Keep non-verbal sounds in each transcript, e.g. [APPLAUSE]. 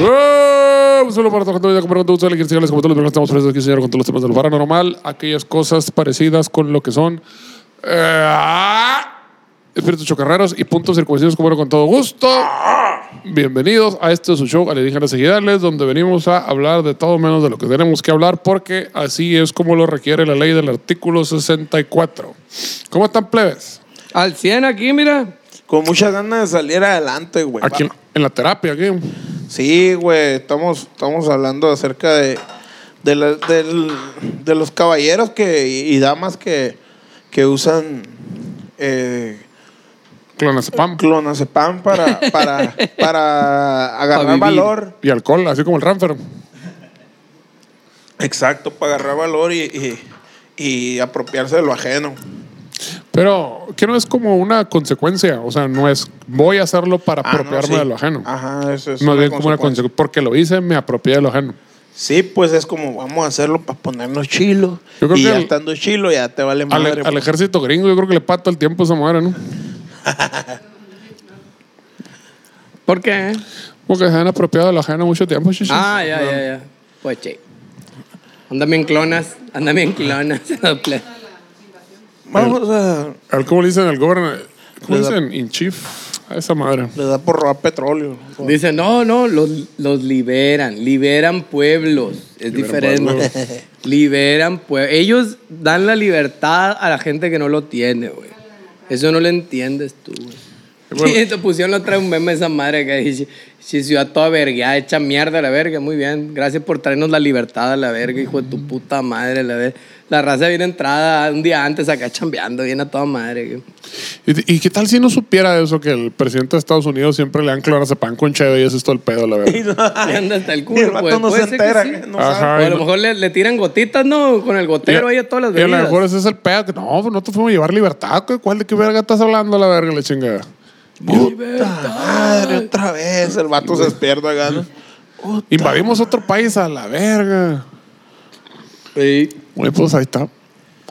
¡Eh! Un saludo para toda la gente que compra como todos los programas estamos presentes aquí, señor, con todos los temas del paranormal, aquellas cosas parecidas con lo que son eh, espíritus chocarreros y puntos circunstanciados como con todo gusto. Bienvenidos a este su show Alienígenas Ejidales, donde venimos a hablar de todo menos de lo que tenemos que hablar, porque así es como lo requiere la ley del artículo 64. ¿Cómo están, plebes? Al 100 aquí, mira. Con muchas ganas de salir adelante, güey. Aquí en la terapia, aquí. Sí, güey, estamos, estamos hablando acerca de, de, la- del- de los caballeros que, y damas que, que usan eh, Clonazepam clonazepam para, para, [LAUGHS] para agarrar valor. y alcohol, así como el Ranfer. Exacto, para agarrar valor y, y, y apropiarse de lo ajeno. Pero que no es como una consecuencia, o sea, no es voy a hacerlo para Ah, no, apropiarme sí. de lo ajeno. Ajá, eso es. no bien como una consecuencia. porque lo hice, me apropié de lo ajeno. Sí, pues es como vamos a hacerlo para ponernos chilo. Yo creo Y que ya el- estando chilo ya te vale Al, madre. al pues. ejército gringo yo creo que le pato el tiempo a esa madre, ¿no? [LAUGHS] ¿Por qué? Porque se han apropiado de lo ajeno mucho tiempo, chichi. Ah, ya, ya, ya. Pues che. Anda bien clonas. Anda bien clonas. [LAUGHS] Vamos a... Al, ¿Cómo le dicen al gobernador? ¿Cómo Le da- dicen? In chief. A esa madre. Le da por robar petróleo. Dice, no, no, los, los liberan. Liberan pueblos. Es Liberan diferente. [LAUGHS] liberan pueblos. Ellos dan la libertad a la gente que no lo tiene, güey. Eso no lo entiendes tú, güey. Bueno. [LAUGHS] Sí, te pusieron la otra vez un meme esa madre que dice, si ciudad toda verga, hecha mierda a la verga, muy bien. Gracias por traernos la libertad a la verga, hijo de tu puta madre, la verga. La raza viene entrada un día antes acá chambeando, viene a toda madre. ¿Y, y qué tal si no supiera eso que el presidente de Estados Unidos siempre le dan clonazepam con cheve y eso es todo el pedo, la verdad? [LAUGHS] [LAUGHS] Le anda hasta el Y culo, el pues. no se entera. sí. no Ajá. sabe. O a lo mejor le, le tiran gotitas, ¿no? Con el gotero ahí a todas las Y a lo bebidas. mejor ese es el pedo. Que, no, pues no te fuimos a llevar libertad. güey. ¿Cuál de qué verga estás hablando, la verga, la chingada? Puta madre, otra vez. El vato se despierta ¿no? Invadimos otro país a la verga. Sí. Oye, pues ahí está.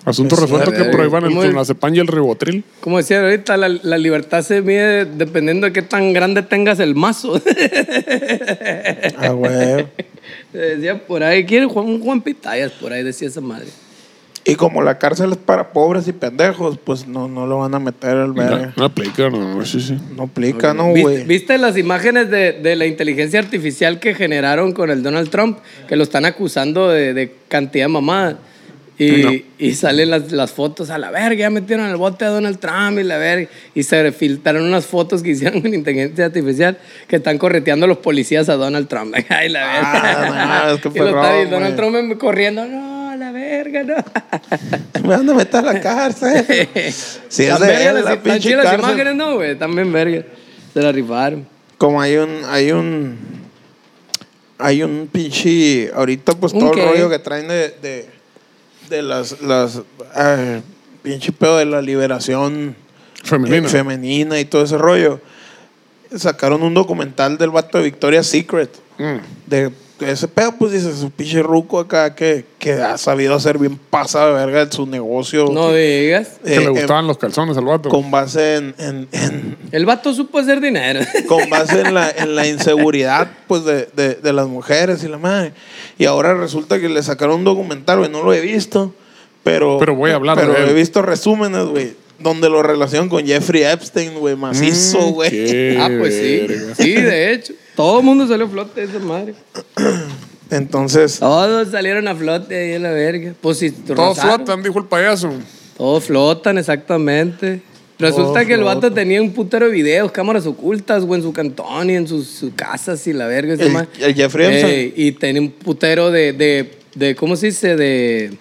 Asunto Pues, resuelto que prohíban el clonazepam y el ribotril. Como decía ahorita, la, la libertad se mide dependiendo de qué tan grande tengas el mazo. Ah, güey. [LAUGHS] decía por ahí, ¿quiere Juan, un Juan Pitayas? Por ahí decía esa madre. Y como la cárcel es para pobres y pendejos, pues no, no lo van a meter al verga. no aplica, no, no, sí, sí. No aplica, ¿no, ¿Viste, güey? viste las imágenes de, de la inteligencia artificial que generaron con el Donald Trump? Que lo están acusando de, de cantidad de mamadas. Y, No. y salen las, las fotos a la verga, ya metieron al bote a Donald Trump y la verga. Y se filtraron unas fotos que hicieron [LAUGHS] con inteligencia artificial que están correteando a los policías a Donald Trump. [LAUGHS] Ay, la verga. Ah, no, es que [LAUGHS] y, lo está- y Donald. Trump corriendo, no, la verga, no. [LAUGHS] Me van a meter a la cárcel. [LAUGHS] Sí, es de verga él, la pinche chidas las cárcel. imágenes, no, güey, también verga. Se la rifaron. Como hay un, hay un, hay un pinche, ahorita pues ¿Un todo qué? el rollo que traen de, de, de las, las, pinche pedo de la liberación Femenina. eh, femenina y todo ese rollo. Sacaron un documental del vato de Victoria's Secret. Mm. De ese pedo, pues dice su pinche ruco acá que, que ha sabido hacer bien pasada de verga en su negocio. No digas. Que eh, le eh, gustaban los calzones al vato. con base en, en- en- El vato supo hacer dinero. [LAUGHS] con base en la, en la inseguridad pues de, de- de las mujeres y la madre. Y ahora resulta que le sacaron un documental, güey, no lo he visto, pero... Pero voy a hablar Pero de él. he visto resúmenes, güey, donde lo relacionan con Jeffrey Epstein, güey, macizo, Mm, güey. [LAUGHS] ah, pues sí. verga. Sí, de hecho. Todo el mundo salió a flote de esa madre. Entonces, Todos salieron a flote ahí en la verga. Pues si Todos rozaron. flotan, dijo el payaso. Todos flotan, exactamente. Resulta Todos que el vato tenía un putero de videos, cámaras ocultas, güey, en su cantón y en sus, casas y la verga. El- el Jeffrey Epstein. Ey, y tenía un putero de, de, de, ¿cómo se dice? De,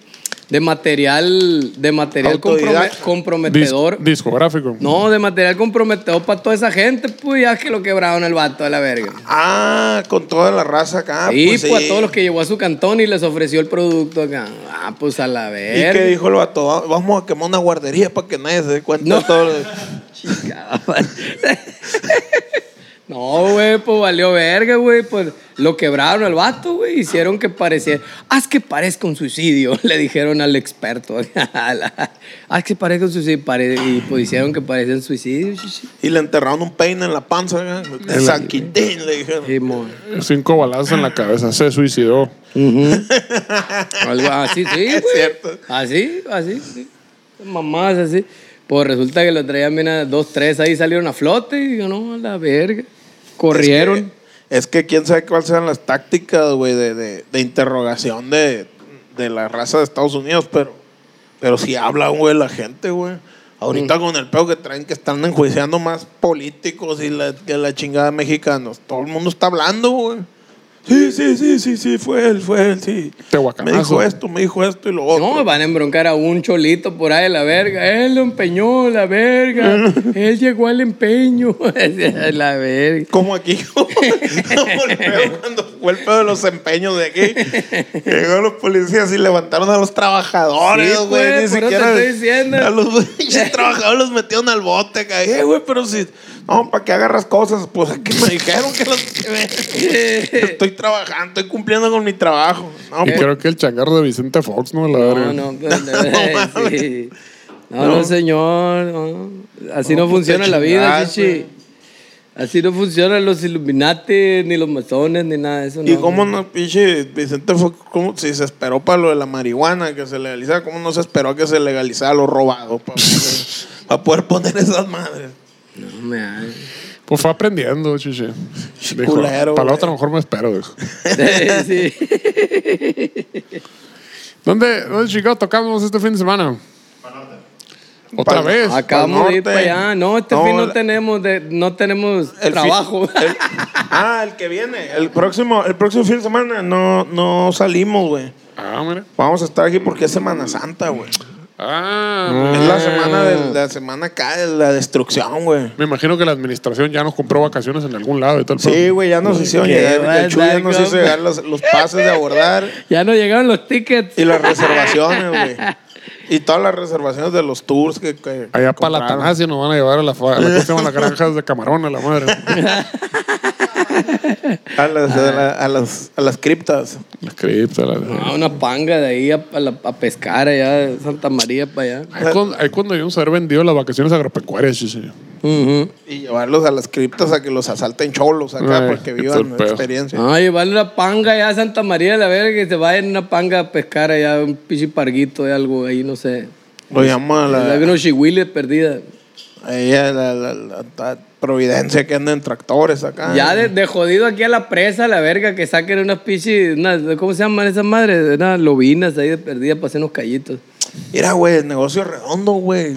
de material, de material comprome- Autodidacta. Dis- comprometedor. discográfico. no, de material comprometedor para toda esa gente, pues ya que lo quebraron el vato a la verga. Ah, con toda la raza acá. y pues, pues, sí. a todos los que llevó a su cantón y les ofreció el producto acá. Ah, pues a la ¿Y verga. qué dijo el vato? Va- Vamos a quemar una guardería para que nadie se dé cuenta No. de todo. lo- [LAUGHS] [LAUGHS] No, güey, pues valió verga, güey. Pues lo quebraron al vato, güey. Hicieron que pareciera. Haz que parezca un suicidio, [LAUGHS] le dijeron al experto. [LAUGHS] Haz que parezca un suicidio. pare- Y pues hicieron que pareciera un suicidio. Y le enterraron un peine en la panza. De San Quintín, le dijeron. Mon. Cinco balazos en la cabeza. Se suicidó. [LAUGHS] Algo así, sí, Es güey. cierto. Así, así, sí. Mamás así. Pues resulta que lo traían bien a dos, tres ahí salieron a flote y yo, no, a la verga. Corrieron. Es que quién sabe cuáles sean las tácticas, güey, de, de, de interrogación de, de la raza de Estados Unidos, pero, pero si habla, güey, la gente, güey. Ahorita con el pedo que traen que están enjuiciando más políticos y la, que la chingada mexicanos. Todo el mundo está hablando, güey. Sí, sí, sí, sí, sí, fue él, fue él, sí. Me Tehuacanazo. dijo esto, me dijo esto y lo otro. No, van a embroncar a un cholito por ahí, la verga. Él lo empeñó, la verga. [LAUGHS] Él llegó al empeño. [LAUGHS] la verga. Como aquí, [LAUGHS] cuando fue el pedo de los empeños de aquí. Llegaron los policías y levantaron a los trabajadores, Sí, güey. pues, Ni siquiera. te estoy diciendo. A los trabajadores los metieron al bote. Eh, güey, pero si. No, ¿para qué agarras cosas? Pues aquí me [LAUGHS] dijeron que las. Estoy trabajando, estoy cumpliendo con mi trabajo. No, Y pues, creo que el changarro de Vicente Fox, ¿no? La No, verga. no, pues, [LAUGHS] mames. sí. no, no, señor. no. Así no, No, pues, funciona la vida, chichi. Así no funcionan los Illuminati, ni los masones, ni nada de eso. ¿Y no. cómo no, pinche Vicente fue como si se esperó para lo de la marihuana que se legalizara? ¿Cómo no se esperó a que se legalizara lo robado? Para poder, para poder poner esas madres. No me hagas. Pues fue aprendiendo, chiche. [LAUGHS] Dijo, culero, para la otra mejor me espero, dijo. [LAUGHS] sí. ¿Dónde, dónde chingados tocamos este fin de semana? Otra Pa'l- vez. Acabamos de ir para allá. No, este No, fin no tenemos, de, no tenemos El trabajo. fin- [LAUGHS] el- ah, el que viene. El próximo, el próximo fin de semana no, no salimos, güey. Ah, mira. Vamos a estar aquí porque es Semana Santa, güey. Ah, Es la semana de la semana acá de la destrucción, güey. me imagino que la administración ya nos compró vacaciones en algún lado y tal. Sí, güey, ya nos hicieron Qué llegar. El Chuy ya nos hizo llegar los, los pases de abordar [LAUGHS] ya no llegaron los tickets. y las reservaciones, güey. Y todas las reservaciones de los tours que. que Allá para la compraron. Tanasia nos van a llevar a, la, fa- a la, ¿cómo se llaman? las granjas de camarón a la madre. [LAUGHS] [LAUGHS] A las, a, la- a las, a las criptas. Las criptas, las- Ah, una panga de ahí a, a la- a pescar allá de Santa María para allá. Ahí cuando, ahí cuando a haber vendido las vacaciones agropecuarias, sí, sí. Ujú. Y llevarlos a las criptas a que los asalten cholos acá Ay, para que qué vivan la experiencia. Ah, llevarle una panga allá a Santa María de la verga que se vayan en una panga a pescar allá, un pichi parguito de algo ahí, no sé. Lo llama la, Hay unos chihuiles perdidas. Ella, la, la- la- la providencia que anda en tractores acá. Ya de, de jodido aquí a la presa, la verga, que saquen unas pichis, unas, ¿cómo se llaman esas madres? Unas lobinas ahí de perdidas para hacer unos callitos. Mira, güey, el negocio redondo, güey.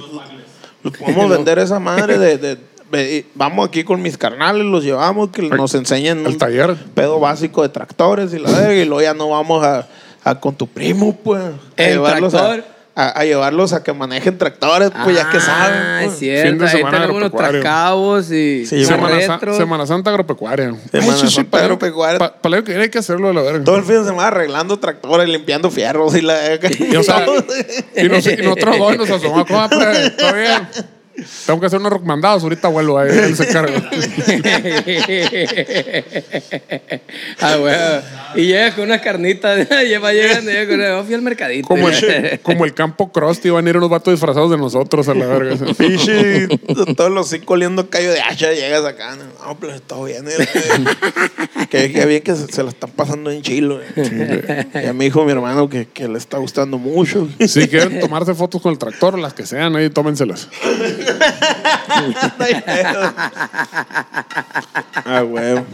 Podemos [LAUGHS] vender esa madre de, de- de- Vamos aquí con mis carnales, los llevamos, que nos enseñen taller. pedo básico de tractores y la verga, y luego ya no vamos a, a con tu primo, pues. A ¿En llevarlos a, tractor? A- a llevarlos a que manejen tractores, pues ya que Ah, saben. es pues. cierto. Fin de ahí semana tenemos unos agropecuario. tracabos y Sí, Semana. Semana Santa agropecuaria. Semana Ay, sí, sí, Santa para- agropecuaria. pa- Para lo que viene hay que hacerlo a la verga. Todo el fin de semana arreglando tractores, limpiando fierros y la Y, o sea, [LAUGHS] y, nos- y nosotros dos nos asomamos. ¿Cómo va? ¿Está bien? Tengo que hacer unos recomendados. Ahorita vuelvo. Ahí, él se carga. [LAUGHS] ah, bueno. Y llega con unas carnitas, [LAUGHS] lleva llegando, llega con oh, fui al mercadito. Como el, [LAUGHS] como el campo Krusty. Van a ir unos vatos disfrazados de nosotros a la verga. Pichi, todos los cinco oliendo callo de hacha, llegas acá. No, pues todo bien. que, que bien que se, se la están pasando en chilo. eh. Ya me dijo mi hermano que, que le está gustando mucho. Si quieren tomarse fotos con el tractor, las que sean, ahí tómenselas. Ah, huevo.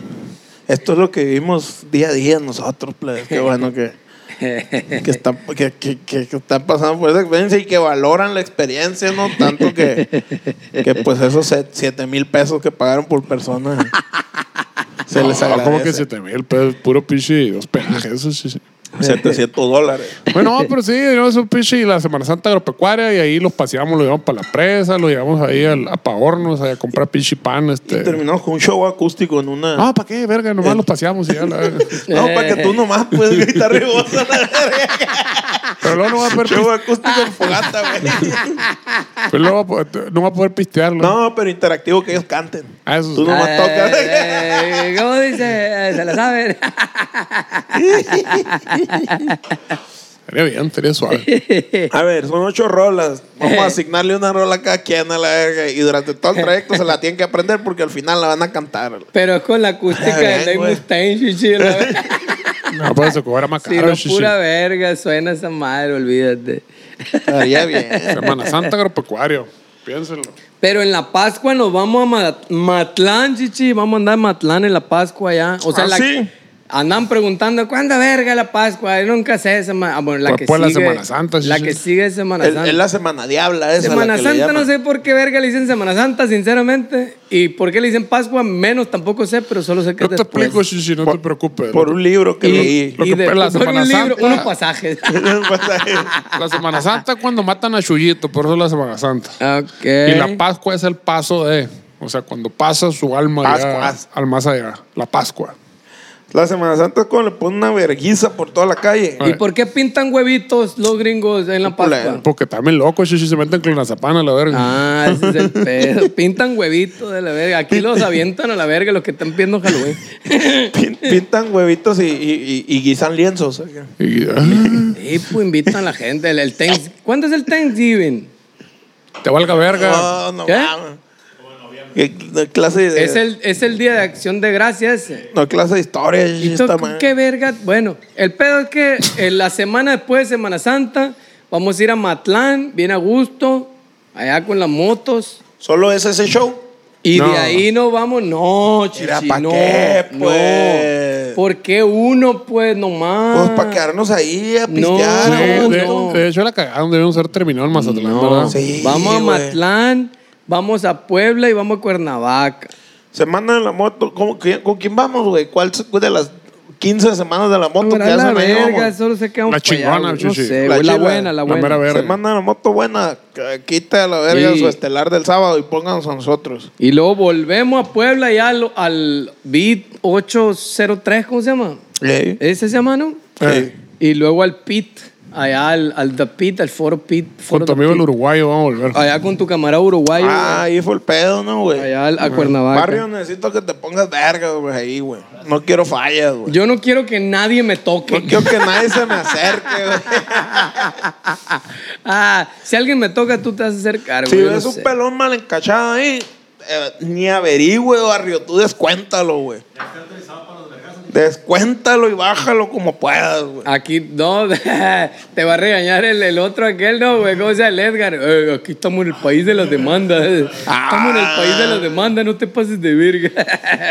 Esto es lo que vivimos día a día nosotros, plebes. Qué bueno que, que, están, que, que, que- están pasando por esa experiencia y que valoran la experiencia, no tanto que, que pues esos 7 mil pesos que pagaron por persona se les No, agradece. como que 7 mil pesos, puro pichi, dos peajes. Eso sí. [LAUGHS] 700 dólares. Bueno, no, pero sí, no, es un pinche y la Semana Santa agropecuaria y ahí los paseamos, los llevamos para la presa, los llevamos ahí al, a Pahornos, ahí a comprar pinche pan. Y Este. terminamos con un show acústico en una. No, ¿para qué, verga? Nomás los paseamos y ya, la. [LAUGHS] No, para que tú nomás puedes [LAUGHS] gritar y vos a la verga. Pero luego no va a poder, Show acústico en fogata, güey. [LAUGHS] pero luego poder- no va a poder pistearlo. No, pero interactivo que ellos canten. Ah, eso sí. Tú nomás Eh, tocas. eh, [LAUGHS] ¿Cómo dice? Se la saben. [LAUGHS] Sería bien, sería suave. A ver, son ocho rolas. Vamos a asignarle una rola a cada quien a la verga. Y durante todo el trayecto se la tienen que aprender porque al final la van a cantar. Pero es con la acústica de Dave. Mustaine, chichi. No, pues se cobra más Si caro. pura verga, suena esa madre, olvídate. Estaría bien. Semana Santa agropecuario. Piénsenlo. Pero en la Pascua nos vamos a Ma- Matlán, chichi. Vamos a andar en Matlán en la Pascua ya. O sea, Ah, la, ¿sí? Andan preguntando, ¿cuándo verga la Pascua? Yo nunca sé esa ma- ah, bueno, la Pues, que pues, la sigue. Semana Santa, La sí, que sigue es Semana Santa. es la semana diabla esa. Semana la que le Santa, no sé por qué verga le dicen Semana Santa, sinceramente. Y por qué le dicen Pascua, menos tampoco sé, pero solo sé que Yo es te después. explico, Shishi, no te preocupes. Por un libro que Y, leí. Lo y que de, fue la [LAUGHS] por Semana un libro, Santa. [LAUGHS] unos pasajes. La Semana Santa es cuando matan a Chuyito, por eso es la Semana Santa. ok. Y la Pascua es el paso de, o sea, cuando pasa su alma ya al más allá, la Pascua. La Semana Santa es cuando le ponen una verguiza por toda la calle. ¿Y por qué pintan huevitos los gringos en la Pascua? Porque también locos, Shishi, se meten con la zapana, la verga. Ah, ese es el [LAUGHS] pedo. Pintan huevitos de la verga. Aquí los avientan a la verga los que están viendo Halloween. [LAUGHS] Pin- Pintan huevitos y, y- y- y guisan lienzos. Y, [LAUGHS] pues invitan a la gente. El, ¿Cuándo es el Thanksgiving? te valga verga. No, no ¿Qué? mames. ¿Qué qué clase de, Es el, es el día de acción de gracias. no, clase de historia. ¿Y madre. qué verga? Bueno, el pedo es que en la semana después de Semana Santa vamos a ir a Matlán, bien a gusto, allá con las motos. Solo es ese show. Y No. de ahí nos vamos, no, chichi, ¿pa' no, qué, pues? no. ¿Por qué uno, pues, nomás? Pues para quedarnos ahí a No, pistear. A de, de hecho, la cagaron, debieron ser terminado en Mazatlán, No. ¿verdad? Sí, vamos a güey. Matlán, vamos a Puebla y vamos a Cuernavaca. Semana de la moto. ¿cómo, quién- ¿Con quién vamos, güey? ¿Cuál se- de las 15 semanas de la moto que Mira, la hacen ahí? verga, vamos? solo se quedamos La pa' allá, chingona, güey. No chichi. sé, La güey, la chila, buena, la la buena. mera verga. Semana de la moto buena. que Quita la verga Sí. su estelar del sábado y pónganos a nosotros. Y luego volvemos a Puebla ya al, al Beat 803, ¿cómo se llama? ¿Eh? Ese se llama, ¿no? Sí. Y luego al Pit, allá al, al The Pit, al Foro Pit. Con Foro tu The amigo el uruguayo vamos a volver. Allá con tu camarada uruguayo. Ah, ahí fue el pedo, ¿no, güey? allá al- a Cuernavaca. Barrio, necesito que te pongas verga, güey, ahí, güey. No quiero fallas, güey. Yo no quiero que nadie me toque. No quiero que nadie se me acerque, güey. [LAUGHS] ah, si alguien me toca, tú te vas a acercar, Si güey. yo ves no un sé. pelón mal encachado ahí, eh, ni averigüe, barrio. Tú descuéntalo, güey. Descuéntalo y bájalo como puedas, güey. Aquí, no, [LAUGHS] te va a regañar el, el otro aquel, no, güey, ¿cómo se llama el Edgar? Eh, aquí estamos en el país de las demandas. Estamos en el país de las demandas, no te pases de virga.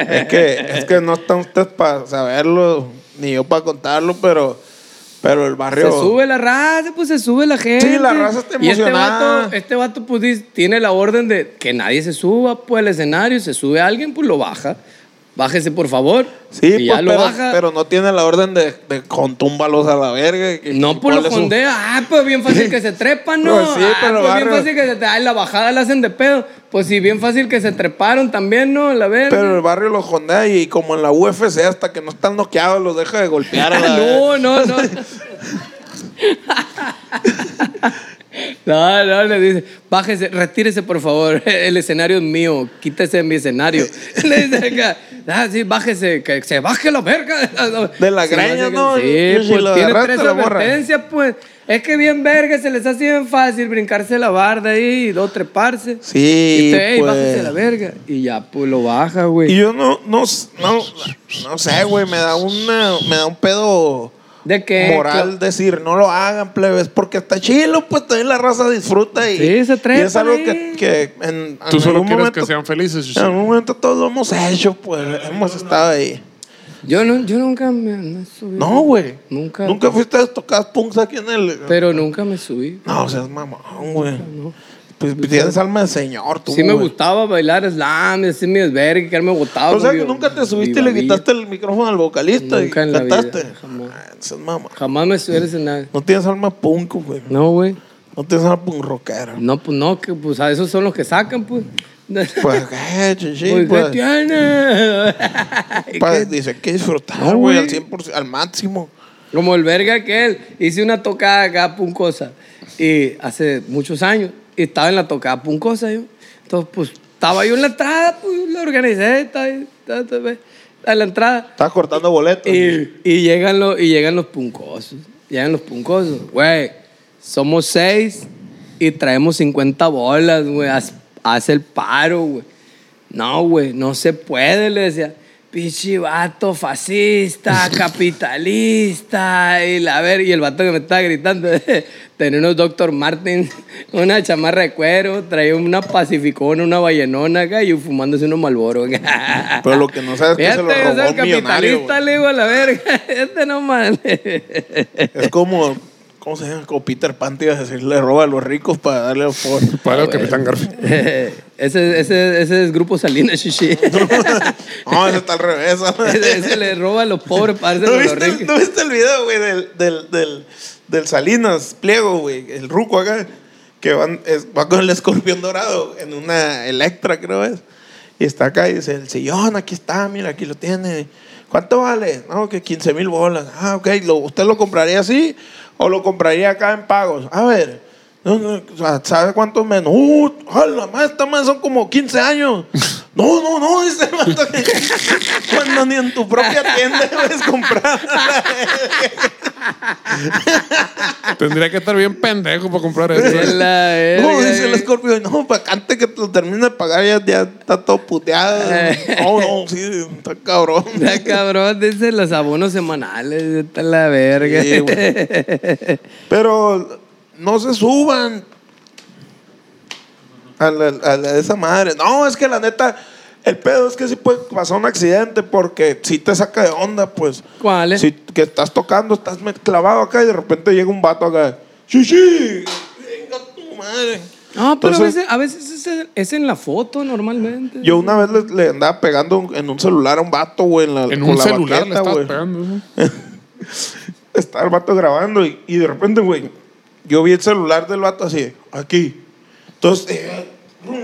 Es que, es que no están ustedes para saberlo, ni yo para contarlo, pero, pero el barrio. Se sube la raza, pues se sube la gente. Sí, la raza está Y este emocionada. vato, este vato, pues tiene la orden de que nadie se suba, pues al escenario, se sube alguien, pues lo baja. Bájese, por favor. Sí, pues, ya lo pero, baja. pero no tiene la orden de, de contúmbalos a la verga. que- No, pues lo su- jondea. Ah, pues bien fácil que se [LAUGHS] trepan, ¿no? Pues sí, ah, pero pues bien fácil que se tre- Ay, la bajada la hacen de pedo. Pues sí, bien fácil que se treparon también, ¿no? La verga. Pero el barrio los jondea y como en la UFC, hasta que no están noqueados, los deja de golpear. a [LAUGHS] la verga. no, no, no. [LAUGHS] [LAUGHS] No, no, le dice, bájese, retírese por favor, [LAUGHS] el escenario es mío, quítese de mi escenario. [LAUGHS] Le dice acá, ah, sí, bájese, que se baje la verga. De la greña, ¿no? Sí, pues lo tiene tres advertencias, pues. Es que bien verga, se les hace bien fácil brincarse la barda ahí y dos treparse. Sí, Y te, "Ey, pues. bájese la verga. Y ya, pues lo baja, güey. Y yo no, no, no, no sé, güey, me da una, me da un pedo ¿De qué? moral decir, no lo hagan, plebes, porque está chilo, pues también la raza disfruta y, Sí, se y trepan es algo que, que en, Tú en solo algún quieres momento, que sean felices. En algún momento todos lo hemos hecho, pues hemos estado ahí. Yo, no, yo nunca me, me subí. No, güey. Nunca. Nunca fuiste a tocar punks aquí en el. Pero nunca me subí. No, o sea, es mamón, güey. No. Pues tienes alma de señor, tú. Sí me güey. gustaba bailar slam, decir mi desvergue, que me gustaba. O sea que nunca te subiste y le quitaste el micrófono al vocalista Nunca y en la vida, cantaste. jamás. Ah, esa es mamá. Jamás me subieras en nada. No tienes alma punk, güey. No, güey. No tienes alma punk rockera. No, pues no, que pues a esos son los que sacan, pues. [LAUGHS] Pues, ¿qué, chichi? Pues, ¿qué Pues, tiene? [LAUGHS] pues, ¿Qué- dice que disfrutar, No, güey, güey. al 100%, al máximo. Como el verga que él. Hice una tocada acá puncosa. Y hace muchos años. Y estaba en la tocada puncosa yo. Entonces, pues, estaba yo en la entrada, pues, la organicé. Estaba, ahí, estaba, estaba en la entrada. Estás cortando boletos. Y, y llegan los, y llegan los puncosos. Llegan los puncosos. Güey, somos seis y traemos 50 bolas, güey. Haz, haz el paro, güey. No, güey, no se puede, le decía. Pinche vato fascista, [LAUGHS] capitalista. Y, la, ver, y el vato que me estaba gritando [LAUGHS] tenía unos Dr. Martens, [LAUGHS] una chamarra de cuero, traía una pacificona, una vallenona acá y fumándose unos malboros. Pero lo que no sabes es que se lo yo robó un millonario. capitalista, le digo a la verga. Este no mames. Es como, ¿cómo se llama? Como Peter Pan te iba a decir, le roba a los ricos para darle a los [LAUGHS] pobres. Para el Capitán Garfield. [LAUGHS] ese, ese, ese es Grupo Salinas, chichi. [LAUGHS] No, ese está al revés. ese, ese le roba a los pobres para ¿No dárselo a los viste, el- ricos. ¿No viste el video, güey, del, del, del, del Salinas Pliego, güey? El ruco acá, que van, es- va con el escorpión dorado en una Electra, creo es. Y está acá y dice, el sillón, aquí está, mira, aquí lo tiene. ¿Cuánto vale? No, que 15 mil bolas. Ah, ok. ¿Lo- ¿Usted lo compraría así o lo compraría acá en pagos? A ver. No, no, ¿Sabe cuántos menos? ¡Uh! ¡Hala, más! Esta más son como 15 años. [LAUGHS] No, no, no, dice el vato que- Cuando ni en tu propia tienda [LAUGHS] puedes comprar. [LAUGHS] Tendría que estar bien pendejo para comprar Es eso. No, dice el escorpio, no, para antes que te lo termine de pagar ya, ya está todo puteado. No, no, sí, está cabrón. Está cabrón, dice los abonos semanales. Está la verga. Sí. Pero no se suban a, la- a la- esa madre. No, es que la neta, el pedo es que sí puede pasar un accidente porque si te saca de onda, pues. ¿Cuál es? Si que estás tocando, estás clavado acá y de repente llega un vato acá. ¡Sí, sí! ¡Venga tu madre! No, pero Entonces- a veces, a veces es, es en la foto normalmente. Yo una vez le, le andaba pegando en un celular a un vato, güey, en la En con un la celular le baqueta, pegando. ¿no? [LAUGHS] Estaba el vato grabando y, y de repente, güey, yo vi el celular del vato así, aquí. Entonces, eh,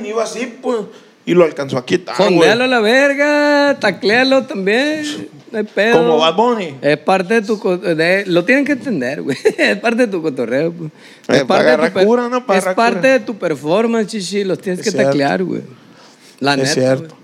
iba así, pues, y lo alcanzó a quitar. Fondealo a la verga, tacléalo también. No hay pedo. Como Bad Bunny. Es parte de tu. de- lo tienen que entender, güey. [LAUGHS] Es parte de tu cotorreo, pues. Eh, Es parte, de tu, cura, ¿no? Es parte de tu performance, chichi. Los tienes Es que cierto. taclear, güey. La neta. es cierto. güey.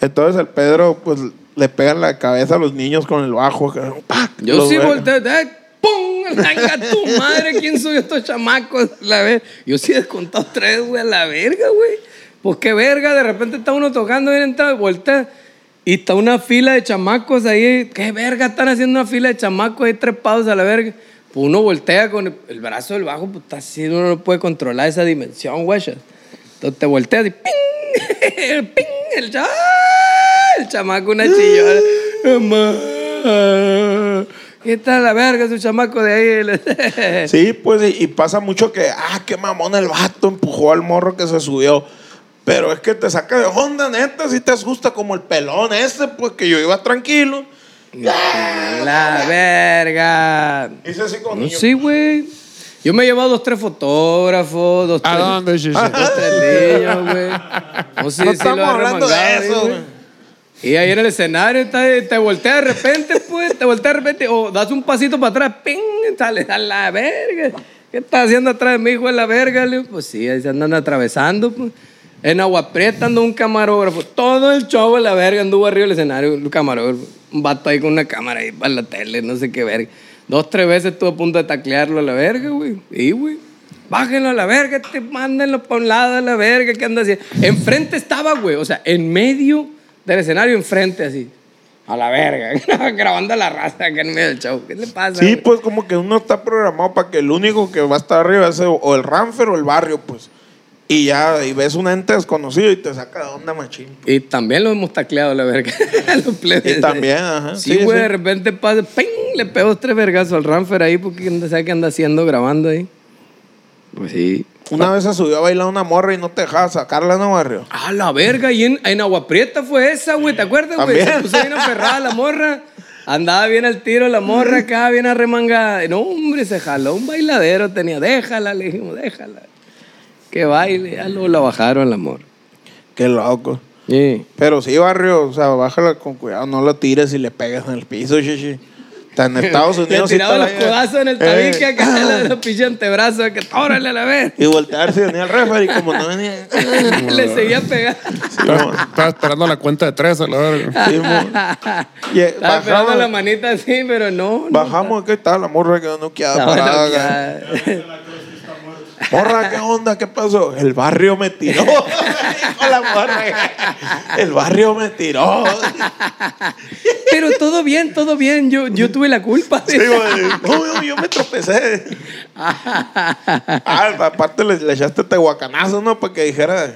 Entonces el Pedro, pues, le pega en la cabeza a los niños con el bajo. ¡pac! Yo sí volteo. ¡eh! ¡Pum! ¡Venga tu madre! ¿Quién soy estos chamacos? La ver- Yo sí he descontado tres, güey, a la verga, güey. Pues qué verga, de repente está uno tocando y entra y voltea. Y está una fila de chamacos ahí. ¿Qué verga están haciendo una fila de chamacos ahí trepados a la verga? Pues uno voltea con el, el brazo del bajo, pues está así, uno no puede controlar esa dimensión, güey. Entonces te volteas y ¡ping! [LAUGHS] ¡ping! El, ¡Ah! el chamaco, una chillona. [GASPS] Mamá. ¿Qué tal la verga, su chamaco de ahí? [LAUGHS] Sí, pues, y, y pasa mucho que, ah, qué mamón el vato empujó al morro que se subió. Pero es que te saca de onda, neta, si te asusta como el pelón ese, pues que yo iba tranquilo. La verga. Hice así con No, sí, güey. Yo me he llevado dos, tres fotógrafos, dos, ¿A tres. dónde, Shishi? Dos, tres niños, güey. [LAUGHS] No, sí, No sí estamos hablando de eso, güey. Y ahí en el escenario está- te voltea de repente, pues, te voltea de repente, o das un pasito para atrás, ¡ping! Sale a la verga. ¿Qué estás haciendo atrás de mi hijo de la verga? Le pues sí, ahí se andan atravesando, pues. En Agua Prieta anda un camarógrafo. Todo el show a la verga anduvo arriba del escenario, un camarógrafo. Un vato ahí con una cámara ahí para la tele, no sé qué verga. Dos, tres veces estuve a punto de taclearlo a la verga, güey. Y, güey. Bájenlo a la verga, te mándenlo para un lado a la verga, ¿qué anda haciendo? Enfrente estaba, güey, o sea, en medio del escenario, enfrente así. A la verga, [LAUGHS] grabando a la raza acá en medio del show. ¿Qué le pasa? Sí, güey? pues como que uno está programado para que el único que va a estar arriba es o el Ranfer o el barrio, pues. Y ya, y ves un ente desconocido y te saca de onda machín. Y también lo hemos tacleado a la verga. [LAUGHS] Los plebes. Y también, ajá. Sí, Sí, güey, sí. de repente pasa, ¡ping! Le pego tres vergazos al Ranfer ahí porque no sabe qué anda haciendo grabando ahí. Pues sí. Una vez se subió a bailar una morra y no te dejaba sacarla, ¿no, barrio? Ah, la verga, y en, en Agua Prieta fue esa, güey, ¿te acuerdas, güey? Se puso bien aferrada la morra. Andaba bien al tiro la morra acá, bien arremangada. No, hombre, se jaló un bailadero, tenía, déjala, le dijimos, déjala. Que baile, ya luego la bajaron la morra. Qué loco. Sí. Pero sí, barrio, o sea, bájala con cuidado, no la tires y le pegas en el piso, chichi. Está en Estados [LAUGHS] Le Unidos. sí tiraba los codazos en el Eh, tabique acá, los, los pinches antebrazos, que órale a la vez. Y voltearse y venía el referee como no venía. [LAUGHS] Le seguía pegando. Estaba, estaba esperando la cuenta de tres a la verga. Sí, mo. Y, eh, Estaba pegando la bajamos, manita así, pero no. no. bajamos, ¿qué estaba la morra que no Estaba parada? Morra, ¿qué onda? ¿Qué pasó? El barrio me tiró. [LAUGHS] La morra. El barrio me tiró. Pero todo bien, todo bien. Yo, yo tuve la culpa. Sí, no, yo me tropecé. [LAUGHS] Ah, aparte le, le echaste tehuacanazo, ¿no? Para que dijera.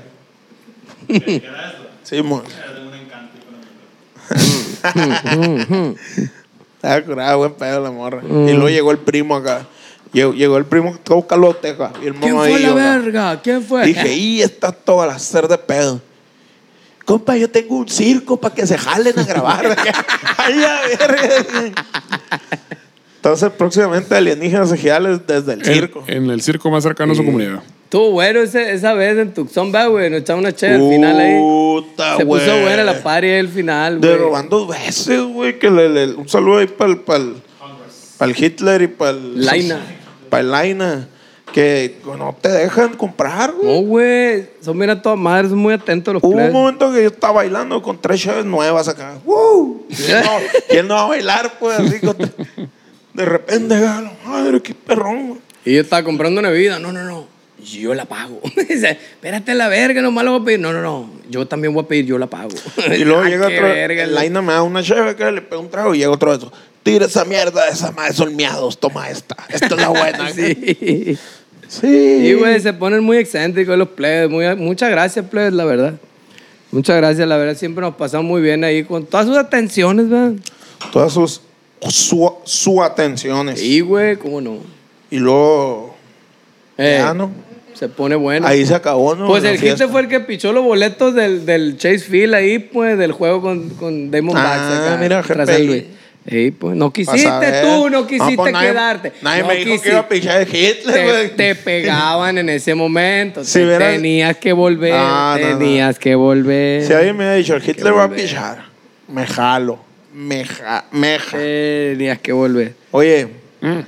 Sí, mo. [LAUGHS] Estaba curada, buen pedo la morra. Y luego llegó el primo acá. Llegó, llegó el primo que busca los tejas. Y el ¿Quién fue la mamadillo, acá. verga? ¿Quién fue? Dije, y está todo al hacer de pedo. Compa, yo tengo un circo para que se jalen a grabar. [LAUGHS] Ay, a ver. Entonces, próximamente alienígenas ejidales desde el En, circo. en el circo más cercano a su comunidad. Estuvo bueno ese- esa vez en Tucson, va, güey. Nos echaba una chévere al final ahí. Puta, Se puso güey. buena la party ahí al final, De güey. robando dos veces, güey. Que le, le- un saludo ahí para el, para el, Hitler y para el. Laina. Para el Laina. Que no te dejan comprar, güey. No, güey. Son bien a toda madre, son muy atentos los Hubo un momento que yo estaba bailando con tres chaves nuevas acá. ¡Woo! ¿Quién no, [LAUGHS] quién no va a bailar, pues? Así con- de repente, a la madre, qué perrón, güey. Y yo estaba comprando una bebida. No, no, no. Yo la pago. [LAUGHS] Dice, espérate la verga, nomás la voy a pedir. No, no, no. Yo también voy a pedir, yo la pago. Y luego [LAUGHS] Ah, llega otro. verga, el. Laina me da una chave acá, le pega un trago y llega otro de esos. Tira esa mierda, esa madre son miados, toma esta. Esta es la buena. [LAUGHS] Sí. Sí. Y, güey, se ponen muy excéntricos los plebes. Muy, muchas gracias, plebes, la verdad. Muchas gracias, la verdad. Siempre nos pasamos muy bien ahí con todas sus atenciones, ¿verdad? Todas sus. Su, su atenciones. Sí, güey, cómo no. Y luego. Eh, Ya, ¿no? Se pone bueno. Ahí se acabó, ¿no? Pues el. Hit fue el que pichó los boletos del, del Chase Field ahí, pues, del juego con, con Damon Ah, Bax acá, mira, tras GPI. San Luis. Ey, pues, no quisiste tú, no quisiste pues, nadie- quedarte. Nadie No me dijo que iba a pichar el Hitler, te, pegaban en ese momento. Si Te- Tenías que volver. Ah, no, no. tenías que volver. Si alguien me ha dicho, el Hitler va a pichar, me jalo. Me, ja, me ja- Tenías que volver. Oye, Mm.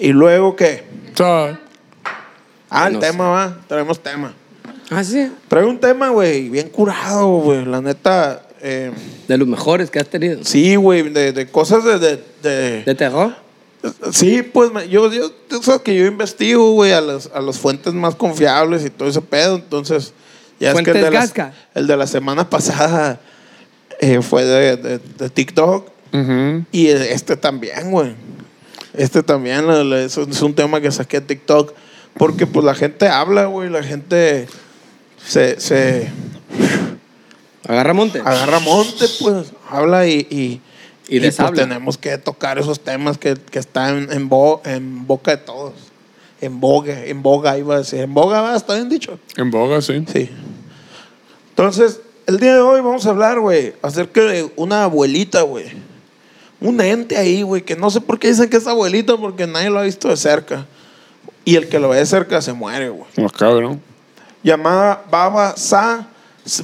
¿y luego qué? O sea, Ah, el tema va. Traemos tema. Ah, sí. Traigo un tema, güey, bien curado, güey. La neta. Eh, De los mejores que has tenido. sí, güey, de, de cosas de. de, de- ¿De terror? sí, pues me- yo, yo, tú sabes que yo investigo, güey, a las, a las fuentes más confiables y todo ese pedo. Entonces, ya es que el ¿Fuentes de, el de la semana [LAUGHS] pasada eh, fue de, de, de TikTok. Y este también, güey. Este también es, un- es un tema que saqué de TikTok. Porque pues la gente habla, güey. La gente se, se Agarra monte. agarra monte, pues. Habla y, y, Y les pues, habla. tenemos que tocar esos temas que, que están en, bo- en boca de todos. En boga, en boga iba a decir. En boga va, está bien dicho. En boga, sí. Sí. Entonces, el día de hoy vamos a hablar, güey, acerca de una abuelita, güey. Un ente ahí, güey, que no sé por qué dicen que es abuelita, porque nadie lo ha visto de cerca. Y el que lo ve de cerca se muere, güey. Como cabrón. Llamada Baba Sa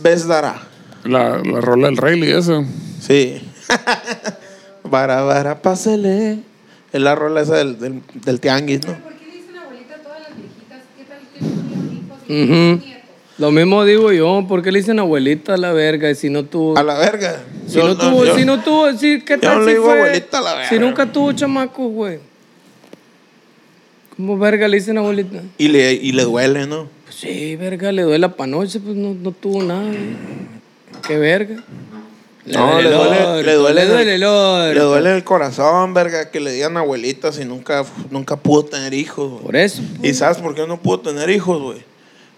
Besdara. La, la rola del Rayleigh esa. Sí. [LAUGHS] Bara, bara, pásele. Es la rola esa del, del, del tianguis, ¿no? ¿Por qué le dicen abuelita a todas las viejitas? ¿Qué tal que no tuvieron hijos y Ujú. no tuvieron nietos? Lo mismo digo yo, ¿por qué le dicen abuelita a la verga? Y si no tuvo. A la verga. si, Yo no tuvo yo- si no tuvo, si, ¿qué yo tal no si le digo fue? abuelita a la verga. Si nunca tuvo chamacos, güey. ¿Cómo verga le dicen abuelita? Y le, y le duele, ¿no? Pues sí, verga, le duele la panoche, pues no, no tuvo nada. güey. Qué verga. No, le duele, le duele, le duele el. Le duele el corazón, verga, que le digan abuelitas y nunca, nunca pudo tener hijos, güey. Por eso. ¿Y sabes por qué no pudo tener hijos, güey?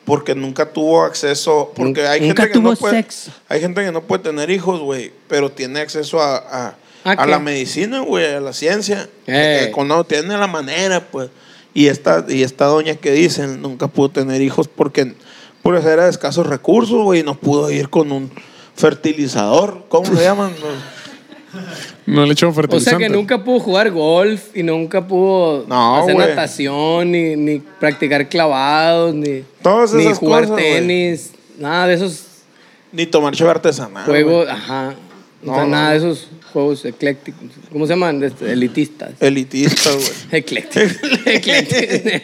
Porque nunca tuvo acceso, porque hay Nunca gente que tuvo no puede, sexo. hay gente que no puede tener hijos, güey, pero tiene acceso a, a, ¿A a qué? la medicina, güey, a la ciencia. Eh. Eh, con- no, tiene la manera, pues. Y esta, y esta doña que dicen nunca pudo tener hijos porque pues era de escasos recursos, güey, y no pudo ir con un fertilizador. ¿Cómo se llaman? [LAUGHS] No le echó O sea fertilizante. que nunca pudo jugar golf y nunca pudo No, hacer natación, ni, ni practicar clavados, ni, Todas ni jugar cosas, tenis, nada de esos Ni tomar cheve artesanal. juegos, ajá. No, o sea, no, nada no. de esos juegos eclécticos. ¿Cómo se llaman? Este, elitistas. Elitista, güey. [LAUGHS] Eclécticos. [LAUGHS] Eclécticos.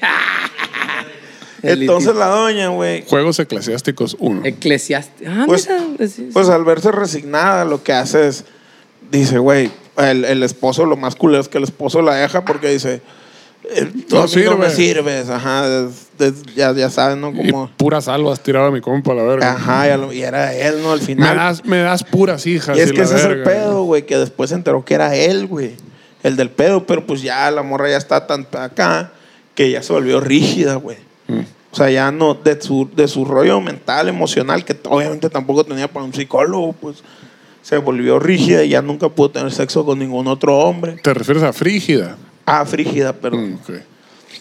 Entonces la doña, güey, Juegos eclesiásticos 1. Eclesiásticos. Ah, Pues- mira, es- es- pues al verse resignada, lo que hace es, dice, güey, el, el esposo, lo más culero es que el esposo la deja porque dice, eh, tú No a mí no me sirve. sirves, ajá, es- es- ya, ya sabes, ¿no? Y Como, puras albas tiraba mi compa a la verga. ajá, lo- y era él, ¿no? Al Me final. das, me das puras hijas. Y es que la ese es el pedo, güey, que después se enteró que era él, güey. El del pedo, pero pues ya la morra ya está tan acá que ya se volvió rígida, güey. Mm. O sea, ya no, de su, de su rollo mental, emocional, que obviamente tampoco tenía para un psicólogo, pues se volvió rígida y ya nunca pudo tener sexo con ningún otro hombre. ¿Te refieres a frígida? Ah, frígida, perdón. Mm, ok.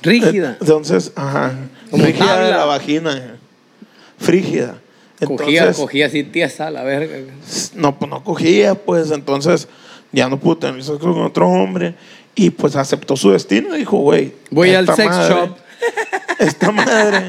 rígida. Entonces, ajá. Como frígida de la vagina. Frígida. Cogía, Entonces, cogía así tiesa a la verga. no, pues no cogía, pues entonces ya no pudo tener sexo con otro hombre y pues aceptó su destino y dijo, güey, Voy al sex madre- shop. [LAUGHS] Esta madre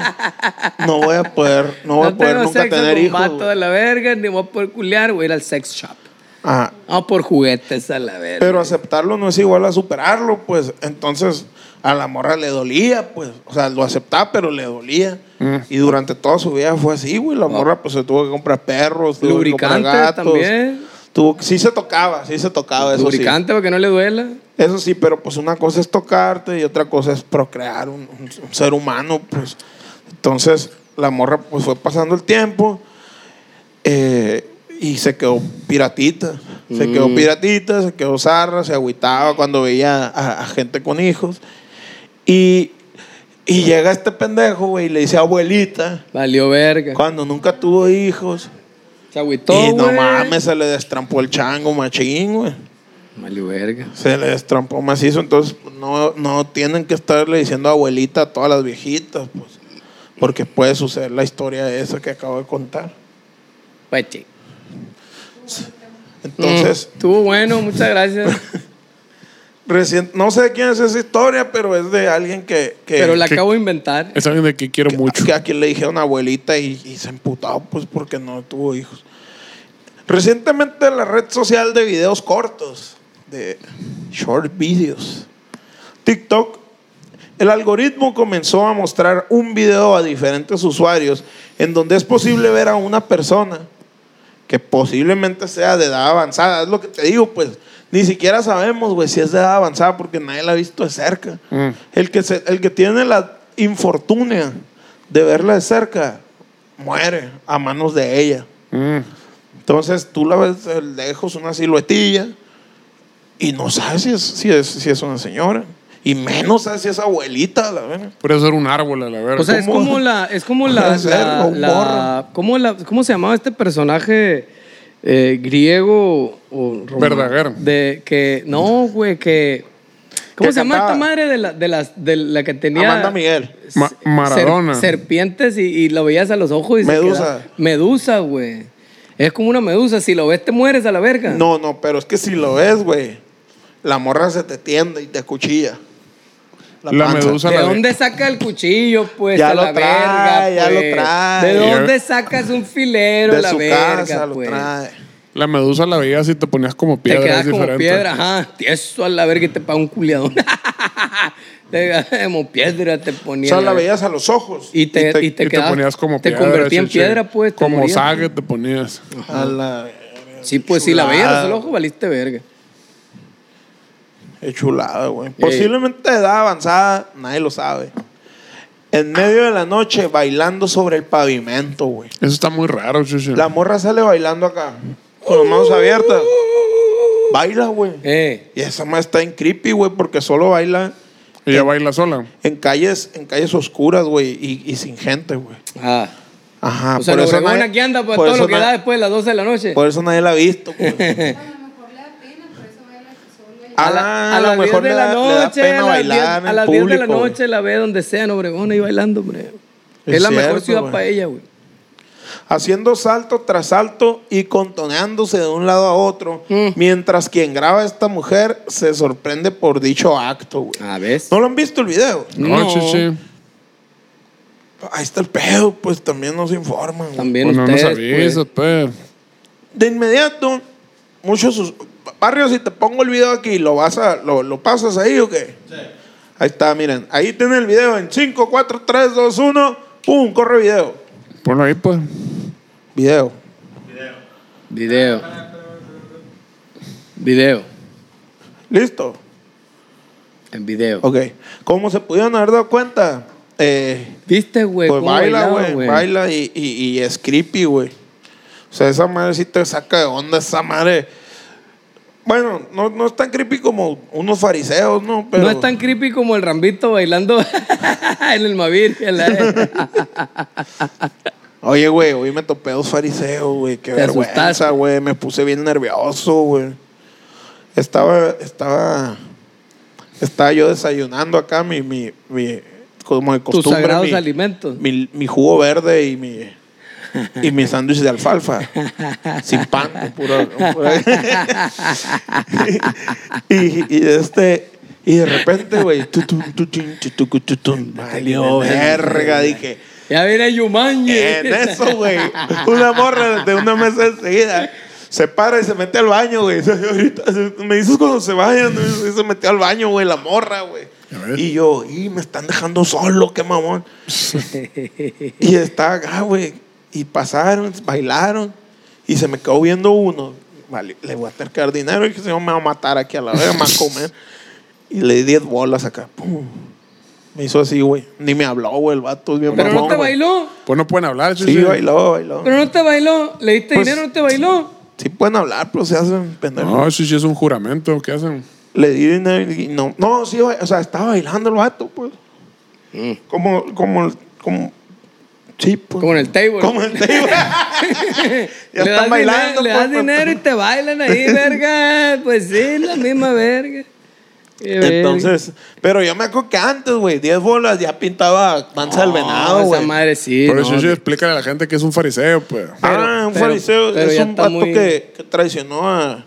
no voy a poder, no voy a No poder tengo nunca sexo tener con hijos. de la verga, ni voy a poder culiar, voy a ir al sex shop. Ajá. Vamos por juguetes a la verga. Pero aceptarlo no es igual a superarlo, pues. Entonces, a la morra le dolía, pues. O sea, lo aceptaba, pero le dolía. Mm. Y durante toda su vida fue así, güey. La morra, pues, se tuvo que comprar perros, tuvo que comprar gatos. también. Tuvo, sí se tocaba, sí se tocaba, eso sí. Lubricante para que no le duela. Eso sí, pero pues una cosa es tocarte y otra cosa es procrear un, un- un ser humano, pues. Entonces, la morra pues fue pasando el tiempo eh, y se quedó piratita. Se quedó piratita, se quedó zarra, se agüitaba cuando veía a, a gente con hijos. Y, y llega este pendejo, güey, y le dice abuelita, Valió verga. cuando nunca tuvo hijos. Se agüitó, y no güey. mames, se le destrampó el chango machín, güey. Valió verga. Se le destrampó macizo, entonces no, no tienen que estarle diciendo abuelita a todas las viejitas, pues. Porque puede suceder la historia esa que acabo de contar. Pues, sí. Entonces, Mm, Estuvo bueno, muchas gracias. [LAUGHS] recién, no sé de quién es esa historia, pero es de alguien que, que, Pero la que- acabo de inventar. Es alguien de que quiero que- mucho. que a quien le dijeron abuelita y, y se emputó, pues porque no tuvo hijos. Recientemente en la red social de videos cortos, de short videos, TikTok, el algoritmo comenzó a mostrar un video a diferentes usuarios en donde es posible ver a una persona que posiblemente sea de edad avanzada. Es lo que te digo, pues ni siquiera sabemos, güey, si es de edad avanzada porque nadie la ha visto de cerca. Mm. El, que se- el que tiene la infortunia de verla de cerca muere a manos de ella. Mm. Entonces tú la ves de lejos, una siluetilla, y no sabes si es, si es, si es una señora. Y menos sabes si es abuelita, la verdad. Puede ser un árbol a la verga. O sea, es como la. Es como la. Ser, la- la-. ¿cómo, la- ¿Cómo se llamaba este personaje eh, griego o romano? Verdaguer. De que. No, güey, que. ¿Cómo Que se llama cantaba. esta madre de la, de las, de la que tenía. Amanda Miguel. Ma- ser- Maradona. serpientes y, y lo veías a los ojos y se Medusa. quedaba- Medusa, güey. Es como una medusa. Si lo ves, te mueres a la verga. No, no, pero es que si lo ves, güey, la morra se te tiende y te cuchilla. La panza. medusa ¿De la dónde saca el cuchillo, pues? Ya a lo la trae, verga, ya lo pues? trae. ¿De dónde sacas un filero a De la su verga, casa lo pues? trae. La medusa la veías y te ponías como Te piedra. quedas es como diferente. piedra, ajá. Tieso a la verga y te paga un culiadón. [LAUGHS] te quedas como piedra, te O ponía. sea, la veías a los ojos. Y te, y te, Y te quedabas- ponías como Te piedra. convertía en chiche. piedra, pues. te Como sague te ponías. A la Sí, pues si la veías Chulada. al ojo, valiste verga. Qué chulada, güey. Posiblemente de edad avanzada, nadie lo sabe. En medio de la noche, bailando sobre el pavimento, güey. Eso está muy raro, chuche. La morra sale bailando acá, con las manos abiertas. Baila, güey. Eh. Y esa más está en creepy, güey, porque solo baila Ella baila sola. en calles, en calles oscuras, güey, y, y sin gente, güey. Ah. Ajá. o sea, por lo eso nadie- aquí anda, pues por todo lo que da después de las 12 de la noche. Por eso nadie la ha visto, [LAUGHS] güey. A lo mejor le da pena, por eso baila A, Ah, la- a a lo las 10 mejor de la da- le da noche, pena a las 10 bailar en a las 10 de la noche la ve donde sea en Obregón ahí bailando, hombre. Es, Es la mejor ciudad para ella, güey. haciendo salto tras salto y contoneándose de un lado a otro, Mm. mientras quien graba a esta mujer se sorprende por dicho acto, güey. A ver. ¿No lo han visto el video? No, No. chichi. Ahí está el pedo, pues también nos informan. güey. También Pues no nos ustedes, avisas, pues. pues. De inmediato, muchos barrios, si te pongo el video aquí, ¿lo vas a, lo, lo pasas ahí o qué? Ahí está, miren. Ahí tiene el video en 5, 4, 3, 2, 1. ¡Pum! Corre video. Ponlo ahí, pues. Video. Video. Video. ¿Listo? En video. Ok. ¿Cómo se pudieron haber dado cuenta? Eh, ¿Viste, güey? Pues baila, güey. Baila y, y, y es creepy, güey. O sea, esa madre sí te saca de onda, esa madre. Bueno, no, no es tan creepy como unos fariseos, ¿no? Pero, No es tan creepy como el Rambito bailando [LAUGHS] en el Mavir. en la- [LAUGHS] Oye, güey, hoy me topé dos fariseos, güey. Qué vergüenza, asustaste. güey. Me puse bien nervioso, güey. Estaba, estaba, estaba yo desayunando acá mi, mi, mi como de Tus costumbre. sagrados mi, alimentos. mi, mi jugo verde y mi [LAUGHS] y mi sándwich de alfalfa sin pan puro, puro- [LAUGHS] y, y este y de repente güey valió verga dije Ya viene Yumanji. en eso güey una morra de una mesa enseguida se para y se mete al baño, güey. [LAUGHS] Ahorita me dices cuando se vayan. y Se metió al baño, güey, la morra, güey. Y yo, y me están dejando solo, qué mamón. Y está acá, güey. Y pasaron, bailaron. Y se me quedó viendo uno. Vale, le voy a tener que dar dinero. Y que se me va a matar aquí a la vez, me va a comer. Y le di 10 bolas acá. Pum. Me hizo así, güey. Ni me habló, güey, el vato. Bien Pero no mamón, te güey. bailó. Pues no pueden hablar. Sí, bailó, bailó. Pero no te bailó. Le diste Pues- dinero, no te bailó. Sí pueden hablar, pero se hacen pendejos. No, chichi, es un juramento. ¿Qué hacen? Le di dinero y no. No, sí, o sea, estaba bailando el vato, pues. Como, como, como. Sí, pues. Como en el table. Como en el table. [LAUGHS] [LAUGHS] ya le das están bailando. dinero, le pues, das pues. dinero y te bailan ahí, verga. [LAUGHS] Pues sí, la misma verga. Qué verga. Entonces, pero yo me acuerdo que antes, güey, 10 bolas ya pintaba danza del venado, esa güey. madre sí. Pero no, chichi, explícale a la gente que es un fariseo, pues. ah, un pero- fariseo pero es un muy- que, que traicionó a,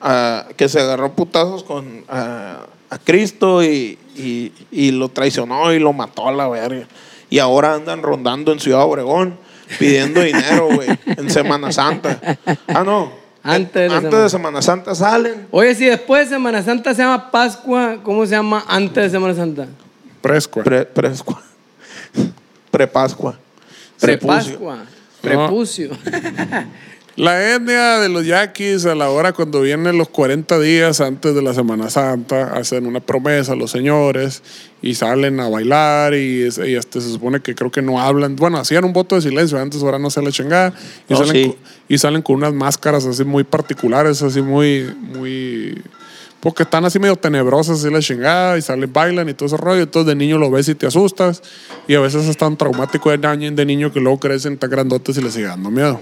a- que se agarró putazos con a, a Cristo y, y, y lo traicionó y lo mató a la verga. Y ahora andan rondando en Ciudad Obregón pidiendo dinero, güey, en Semana Santa. Ah, no. Antes de antes Semana- de Semana Santa salen. Oye, si después de Semana Santa se llama Pascua, ¿cómo se llama antes de Semana Santa? Prescua. Pre, prescua. [LAUGHS] Prepascua. Prepucio. Prepascua. Prepucio. [LAUGHS] La etnia de los yaquis a la hora cuando vienen los 40 días antes de la Semana Santa hacen una promesa a los señores y salen a bailar y, y este, se supone que creo que no hablan. Bueno, hacían un voto de silencio antes, ahora no se le chingada. Y, No, salen, sí. y salen con unas máscaras así muy particulares, así muy, muy... Porque están así medio tenebrosas, así la chingada, y salen, bailan y todo ese rollo. Entonces de niño lo ves y te asustas. Y a veces es tan traumático de niño, de niño que luego crecen tan grandotes y les sigue dando miedo.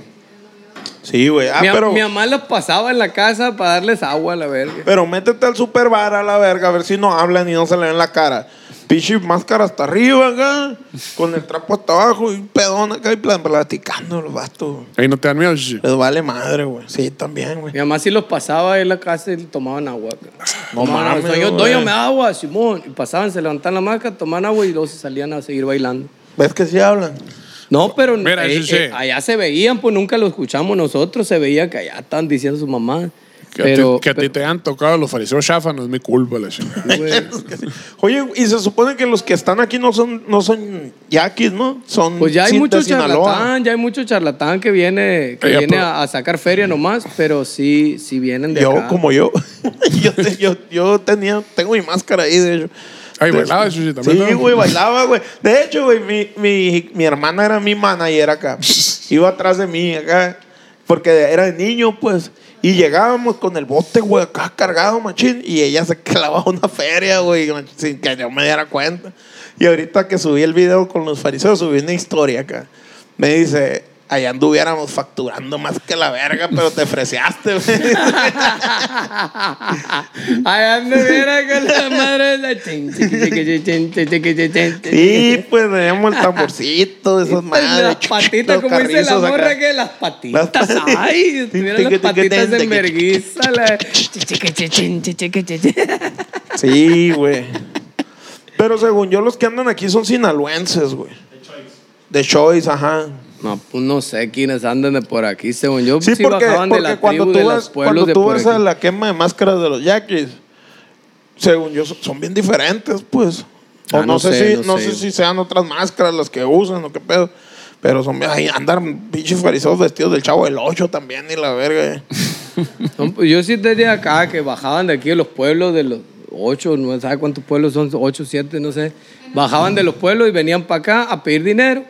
Sí, güey. Ah, mi, pero, mi mamá los pasaba en la casa para darles agua a la verga. pero métete al super bar a la verga a ver si no hablan y no se le ven la cara. Pichi máscara hasta arriba acá, con el trapo hasta abajo y un pedón acá y plan- platicando los vastos. Ahí no te dan miedo, chichi. Les vale madre, güey. Sí, también, güey. Mi mamá sí los pasaba en la casa y tomaban agua. No Tomaban- mames, doño, me da agua, Simón. Y pasaban, se levantaban la máscara, tomaban agua y luego se salían a seguir bailando. ¿Ves que sí hablan? No, pero Mira, eh, eh, allá se veían, pues nunca lo escuchamos nosotros, se veía que allá estaban diciendo su mamá. Que, pero, a ti, que a ti te han tocado los fariseos chafa, no es mi culpa, la pero, [LAUGHS] Oye, y se supone que los que están aquí no son, no son yaquis, ¿no? Son Pues ya hay mucho Sinaloa. charlatán, ya hay mucho charlatán que viene, que Ella, viene pero- a, a sacar feria nomás, pero sí, sí vienen de Yo, acá. como yo. [LAUGHS] yo, te- yo, yo tenía, tengo mi máscara ahí, de hecho. Ay, bailaba, Chuchi, también. Sí, güey, bailaba, güey. De hecho, güey, mi, mi, mi hermana era mi manager acá. [LAUGHS] Iba atrás de mí acá. Porque era de niño, pues. Y llegábamos con el bote, güey, acá cargado, machín. Y ella se [LAUGHS] clavaba una feria, güey, sin que yo me diera cuenta. Y ahorita que subí el video con los fariseos, subí una historia acá. Me dice, allá anduviéramos facturando más que la verga, pero te freseaste, güey. Ay, ande, mira con la madre de la Sí, pues teníamos el tamborcito de esas madres. Las patitas, como dice la acá. morra, que las patitas. Las pa- Ay, tuvieran Tiqui, las patitas en vergüenza. Sí, güey. Pero según yo, los que andan aquí son sinaloenses, güey. De Choice, ajá. No, pues no sé quiénes andan de por aquí, según yo. Sí, Sí, porque, bajaban de porque la cuando tribu, tú de los pueblos cuando de tú a aquí. la quema de máscaras de los yaquis, según yo, son- bien diferentes, pues. O Ah, no, no sé, sé, si, no sé. sé si sean otras máscaras las que usan o qué pedo. Pero son ahí andan pinches fariseos vestidos del chavo del 8 también, y la verga. [LAUGHS] No, pues yo sí tenía acá que bajaban de aquí de los pueblos de los ocho, no sabe cuántos pueblos son, ocho, siete, no sé. Bajaban de los pueblos y venían para acá a pedir dinero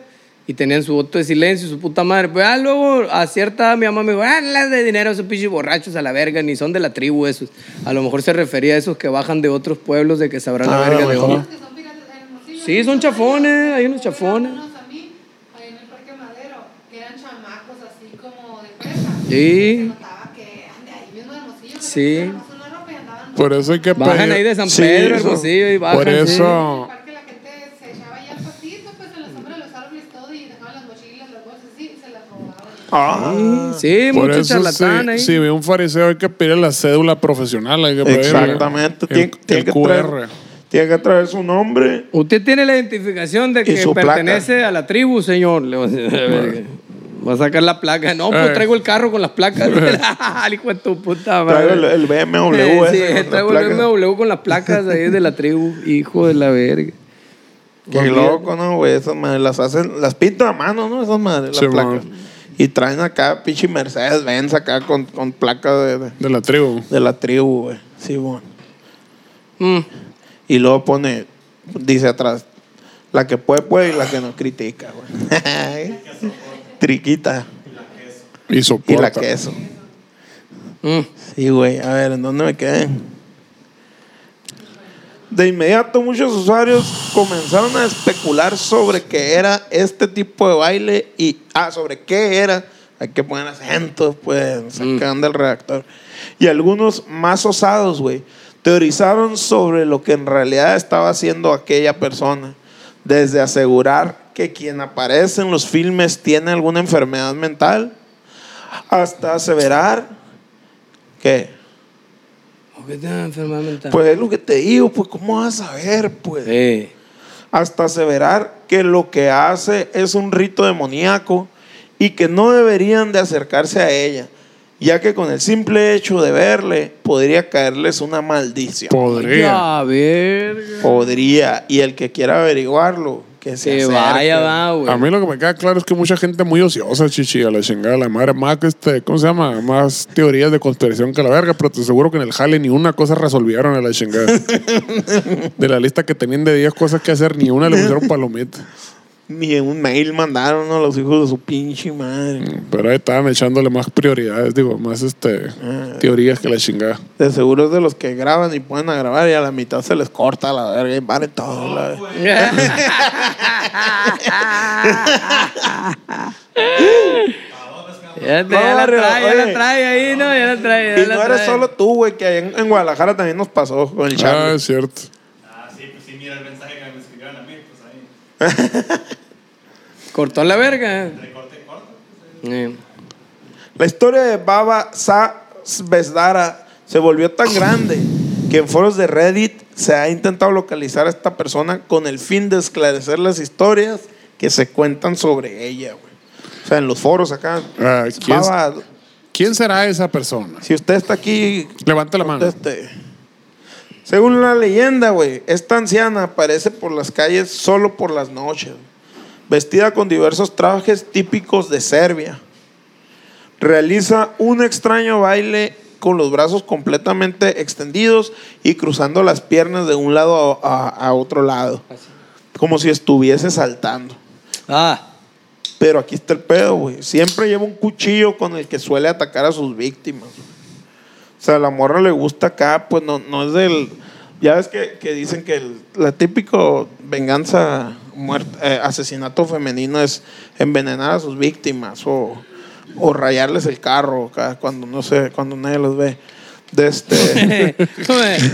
y tenían su voto de silencio, su puta madre. Pues ah, luego a cierta mi mamá me dijo, ah, las de dinero, esos pinches borrachos a la verga, ni son de la tribu esos. A lo mejor se refería a esos que bajan de otros pueblos de que sabrán la Ah, verga de uno. Sí, son chafones, hay unos chafones. Sí. Sí. Por eso hay que Bajan pedir- ahí de San Sí, Pedro, eso. Hermosillo, y bajan. Por eso parque la gente se echaba ya al pasito, pues en la sombra de los árboles todo y dejaban las mochilas, las bolsas así y se las robaban. Ah, Sí, Por mucho eso, charlatán si, ahí. si ve un fariseo, hay que pedir la cédula profesional. Hay que pedirle exactamente. El, Tiene, tiene el que QR. traer, tiene que traer su nombre. Usted tiene la identificación de que pertenece a la tribu, señor. Le va a decir, a ver, Va a sacar la placa. No, pues Eh. traigo el carro con las placas. [LAUGHS] El hijo de tu puta Traigo madre. el, el BMW. Eh, sí, ese traigo el placas. BMW con las placas ahí de la tribu. Hijo de la verga. Qué loco, ¿no, güey? Esas madres las hacen, las pintan a mano, ¿no? Esas madres, las Sí, placas. man. Y traen acá, pinche Mercedes Benz acá con, con placas de, de, De la tribu. de la tribu, güey. Sí, bueno. Mm. Y luego pone, dice atrás, la que puede, puede y la que no critica, güey. [LAUGHS] Triquita. Y Y soporta. la queso. Mm. Sí, güey. A ver, ¿en dónde me quedé? De inmediato muchos usuarios comenzaron a especular sobre qué era este tipo de baile y, ah, sobre qué era. Hay que poner acentos, pues, sacan del redactor. Y algunos más osados, güey, teorizaron sobre lo que en realidad estaba haciendo aquella persona. Desde asegurar que quien aparece en los filmes tiene alguna enfermedad mental, hasta aseverar que, ¿Por qué te da enfermedad mental? pues es lo que te digo, pues ¿cómo vas a saber? Pues Sí. hasta aseverar que lo que hace es un rito demoníaco y que no deberían de acercarse a ella, ya que con el simple hecho de verle podría caerles una maldición. Podría. Ya, verga. Podría, y el que quiera averiguarlo, que se Que vaya, va, güey. A mí lo que me queda claro es que mucha gente muy ociosa, chichi, a la chingada, la madre, más que este, ¿cómo se llama? Más teorías de conspiración que la verga, pero te aseguro que en el jale ni una cosa resolvieron a la chingada. [LAUGHS] de la lista que tenían de 10 cosas que hacer, ni una le pusieron palomita. Ni un mail mandaron a los hijos de su pinche madre. Pero ahí estaban echándole más prioridades, digo, más este teorías que la chingada. De seguro es de los que graban y a grabar y a la mitad se les corta la verga y vale todo. la- [LAUGHS] Ya, te- No, ya la trae, ya la oye. trae ahí, ¿no? Ya la trae. ya Y la no eres trae. solo tú, güey, que en, en Guadalajara también nos pasó con el Ah, Charlie. es cierto. Ah, sí, pues sí, mira el mensaje que me escribieron a mí, pues ahí. [LAUGHS] Cortó la verga. Eh. La historia de Baba Sa Besdara se volvió tan grande que en foros de Reddit se ha intentado localizar a esta persona con el fin de esclarecer las historias que se cuentan sobre ella, güey. O sea, en los foros acá. Ah, ¿quién, Baba, quién será esa persona? si usted está aquí, Levanta la mano. conteste. Según la leyenda, güey, esta anciana aparece por las calles solo por las noches, vestida con diversos trajes típicos de Serbia. Realiza un extraño baile con los brazos completamente extendidos y cruzando las piernas de un lado a, a- a otro lado, como si estuviese saltando. Ah, Pero aquí está el pedo, güey. Siempre lleva un cuchillo con el que suele atacar a sus víctimas. Sea, la morra le gusta acá, pues no, no es del... Ya ves que, que dicen que el la típico venganza, eh, asesinato femenino es envenenar a sus víctimas o, o rayarles el carro cuando no sé, cuando nadie los ve. De este.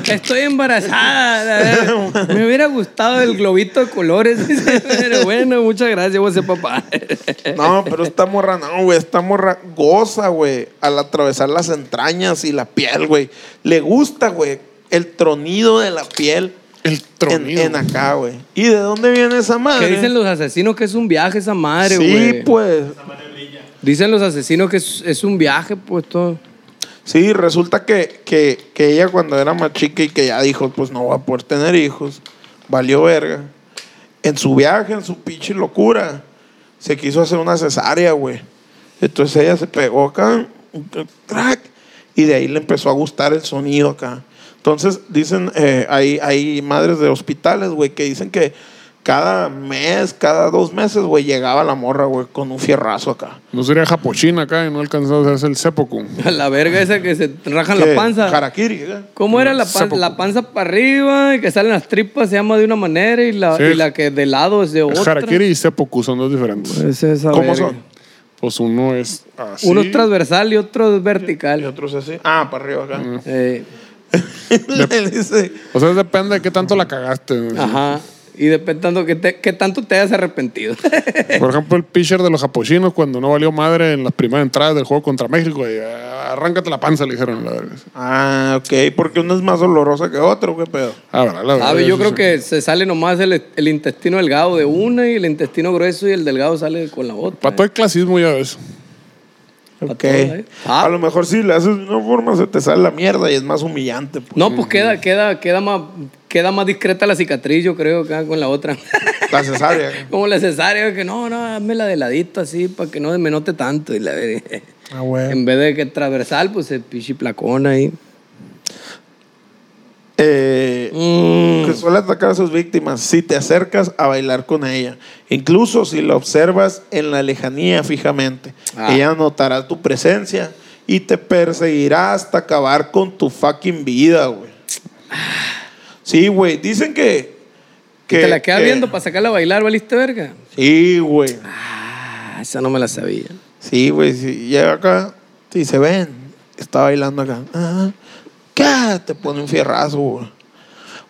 [LAUGHS] Estoy embarazada. Me hubiera gustado el globito de colores. [LAUGHS] Pero bueno, muchas gracias, vos papá. No, pero esta morra no, güey. Esta morra goza, güey, al atravesar las entrañas y la piel, güey. Le gusta, güey, el tronido de la piel El tronido. en acá, güey. ¿Y de dónde viene esa madre? Que dicen los asesinos que es un viaje esa madre, Sí, güey. pues. Dicen los asesinos que es, es un viaje, pues todo. Sí, resulta que, que, que ella cuando era más chica y que ya dijo, pues no va a poder tener hijos, valió verga. En su viaje, en su pinche locura, se quiso hacer una cesárea, güey. Entonces ella se pegó acá, un crack, y de ahí le empezó a gustar el sonido acá. Entonces dicen, eh, hay, hay madres de hospitales, güey, que dicen que cada mes, cada dos meses, güey, llegaba la morra, güey, con un fierrazo acá. No sería japochina acá y no alcanzó a hacer el seppuku. A la verga esa que se rajan ¿Qué? la panza. Harakiri, ¿eh? ¿Cómo era la, pan- la panza para arriba y que salen las tripas se llama de una manera y la, Sí. y la que de lado es de otra? Harakiri y seppuku son dos diferentes. Es esa ¿Cómo verga. son? Pues uno es así. Uno es transversal y otro es Y vertical. otros así. Ah, para arriba acá. Eh, [LAUGHS] Le dice, O sea, depende de qué tanto la cagaste. ¿no? ajá. Y depende tanto que, te- que tanto te hayas arrepentido. [LAUGHS] Por ejemplo, el pitcher de los japochinos, cuando no valió madre en las primeras entradas del juego contra México, y, "Ah, arráncate la panza, le dijeron. La ah, ok, porque uno es más dolorosa que otro, qué pedo. Ah, verdad, la verdad, Sabe, yo creo sí. que se sale nomás el, el intestino delgado de una y el intestino grueso y el delgado sale con la otra. Para todo el clasismo ya ves. Pa' Ok. todo, ¿eh? Ah. A lo mejor si le haces de una forma se te sale la mierda y es más humillante. pues. No, pues queda, queda, queda más, queda más discreta la cicatriz, yo creo, acá con la otra. [LAUGHS] La cesárea. [LAUGHS] Como la cesárea, que no, no, hazme la de ladito así para que no me note tanto. Y la, Ah, güey. en vez de que transversal, pues el pichi placón ahí. Eh, Mm. que suele atacar a sus víctimas si te acercas a bailar con ella. Incluso si la observas en la lejanía fijamente. Ah. Ella notará tu presencia y te perseguirá hasta acabar con tu fucking vida, güey. Sí, güey. Dicen que... Que te la quedas que- viendo para sacarla a bailar, ¿valiste verga? Sí, güey. Ah, esa no me la sabía. Sí, güey. Si llega acá y se ven, está bailando acá. Ah, ¿Qué? Te pone un fierrazo, güey.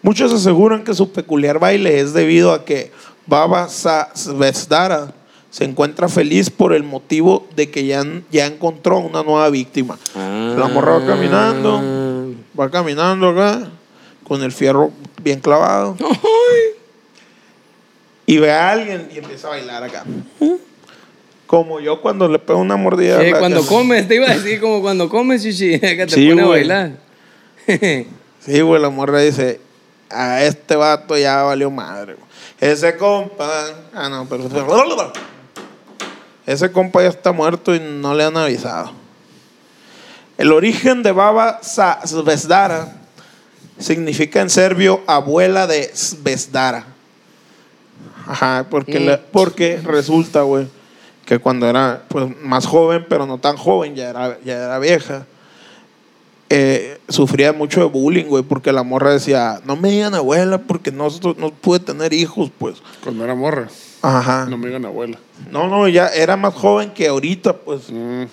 Muchos aseguran que su peculiar baile es debido a que Baba Svesdara se encuentra feliz por el motivo de que ya, ya encontró una nueva víctima. La morra va caminando, va caminando acá, con el fierro bien clavado. Y ve a alguien y empieza a bailar acá. Como yo cuando le pego una mordida. Sí, cuando comes, te iba a decir como cuando comes, chichi, [LAUGHS] que te Sí, pone a bailar. Sí, güey, la morra dice, a este vato ya valió madre. güey. Ese compa, ah, no, pero... Ese compa ya está muerto y no le han avisado. El origen de Baba Svedara significa en serbio abuela de Svedara. Ajá, porque, Mm. la- porque resulta, güey, que cuando era pues, más joven, pero no tan joven, ya era, ya era vieja, eh, sufría mucho de bullying, güey, porque la morra decía, no me digan abuela porque no, no pude tener hijos, pues. Cuando era morra. Ajá. No me digan abuela. No, no, ya era más joven que ahorita, pues. Mm.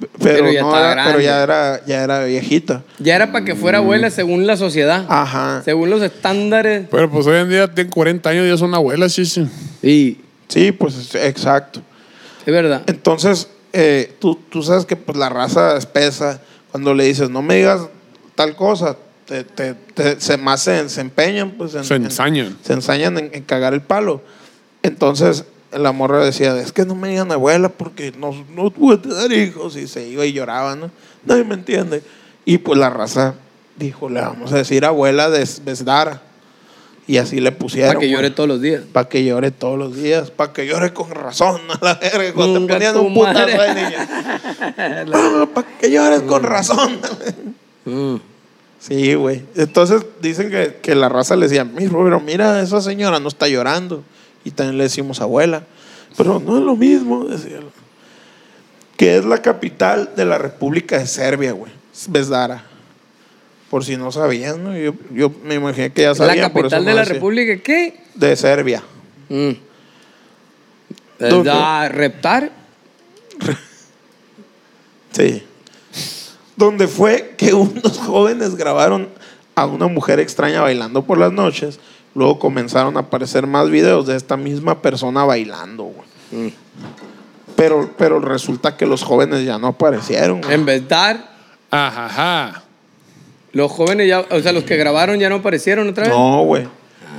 Pero, Pero ya no era- pero ya era, ya era viejita. Ya era para que fuera abuela según la sociedad. Ajá. Según los estándares. Pero pues hoy en día tienen 40 años y ya son abuelas, sí, sí. Y Sí, pues exacto. es verdad. Entonces, eh, tú, tú sabes que pues, la raza espesa, cuando le dices, no me digas tal cosa, te, te- te- se, más se, se empeñan, pues. En, Se en- ensañan. se ensañan en, en cagar el palo. Entonces, la morra decía, es que no me digan abuela porque no, no pude tener hijos. Y se iba y lloraba, ¿no? Nadie me entiende. Y pues la raza dijo, le vamos a decir abuela de Besdara. Y así le pusieron. Para que llore todos los días. Para que llore todos los días, para que llore con razón, [LAUGHS] a la verga, cuando te ponían un putazo de niña. [LAUGHS] para que llores con razón. Mm. Sí, güey. Entonces dicen que, que la raza le decía, mira, pero mira, esa señora no está llorando. Y también le decimos abuela. Pero no es lo mismo, decía. Que es la capital de la República de Serbia, güey. Besdara. Por si no sabían, ¿no? Yo, yo me imaginé que ya La sabían. por eso capital de no la decía. República, ¿qué? De Serbia. Mm. Reptar. [LAUGHS] Sí. Donde fue que unos jóvenes grabaron a una mujer extraña bailando por las noches. Luego comenzaron a aparecer más videos de esta misma persona bailando, güey. Mm. Pero, pero resulta que los jóvenes ya no aparecieron. güey. En vez de dar, Ajá, ajá. los jóvenes ya, o sea, los que grabaron ya no aparecieron otra vez. No, güey.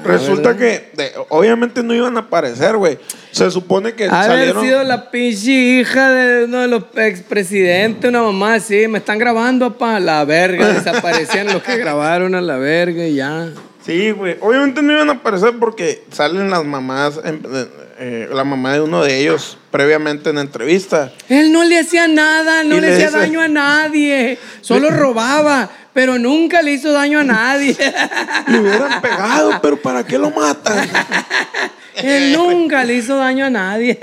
Resulta ¿verdad? que de- obviamente no iban a aparecer, güey. Se supone que Haber salieron. sido la pinche hija de uno de los expresidentes, una mamá así, me están grabando para la verga, desaparecían los que [LAUGHS] grabaron a la verga y ya. Sí, güey. Obviamente no iban a aparecer porque salen las mamás, eh, eh, la mamá de uno de ellos previamente en entrevista. Él no le hacía nada, no le, le hacía dice- daño a nadie, solo [LAUGHS] robaba, pero nunca le hizo daño a nadie. Le hubieran pegado, pero ¿para qué lo matan? [LAUGHS] Él [LAUGHS] nunca le hizo daño a nadie.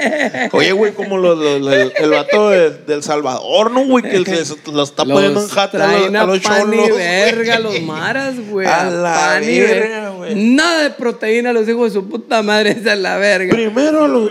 Oye, güey, como los- los- el, el vato de- del Salvador, ¿no, güey? Que se, se- los está poniendo en Los jata a los, a los pan y cholos, verga, güey. los maras, güey. A a la pan y verga, güey. Nada de proteína, los hijos de su puta madre, esa es la verga. Primero los...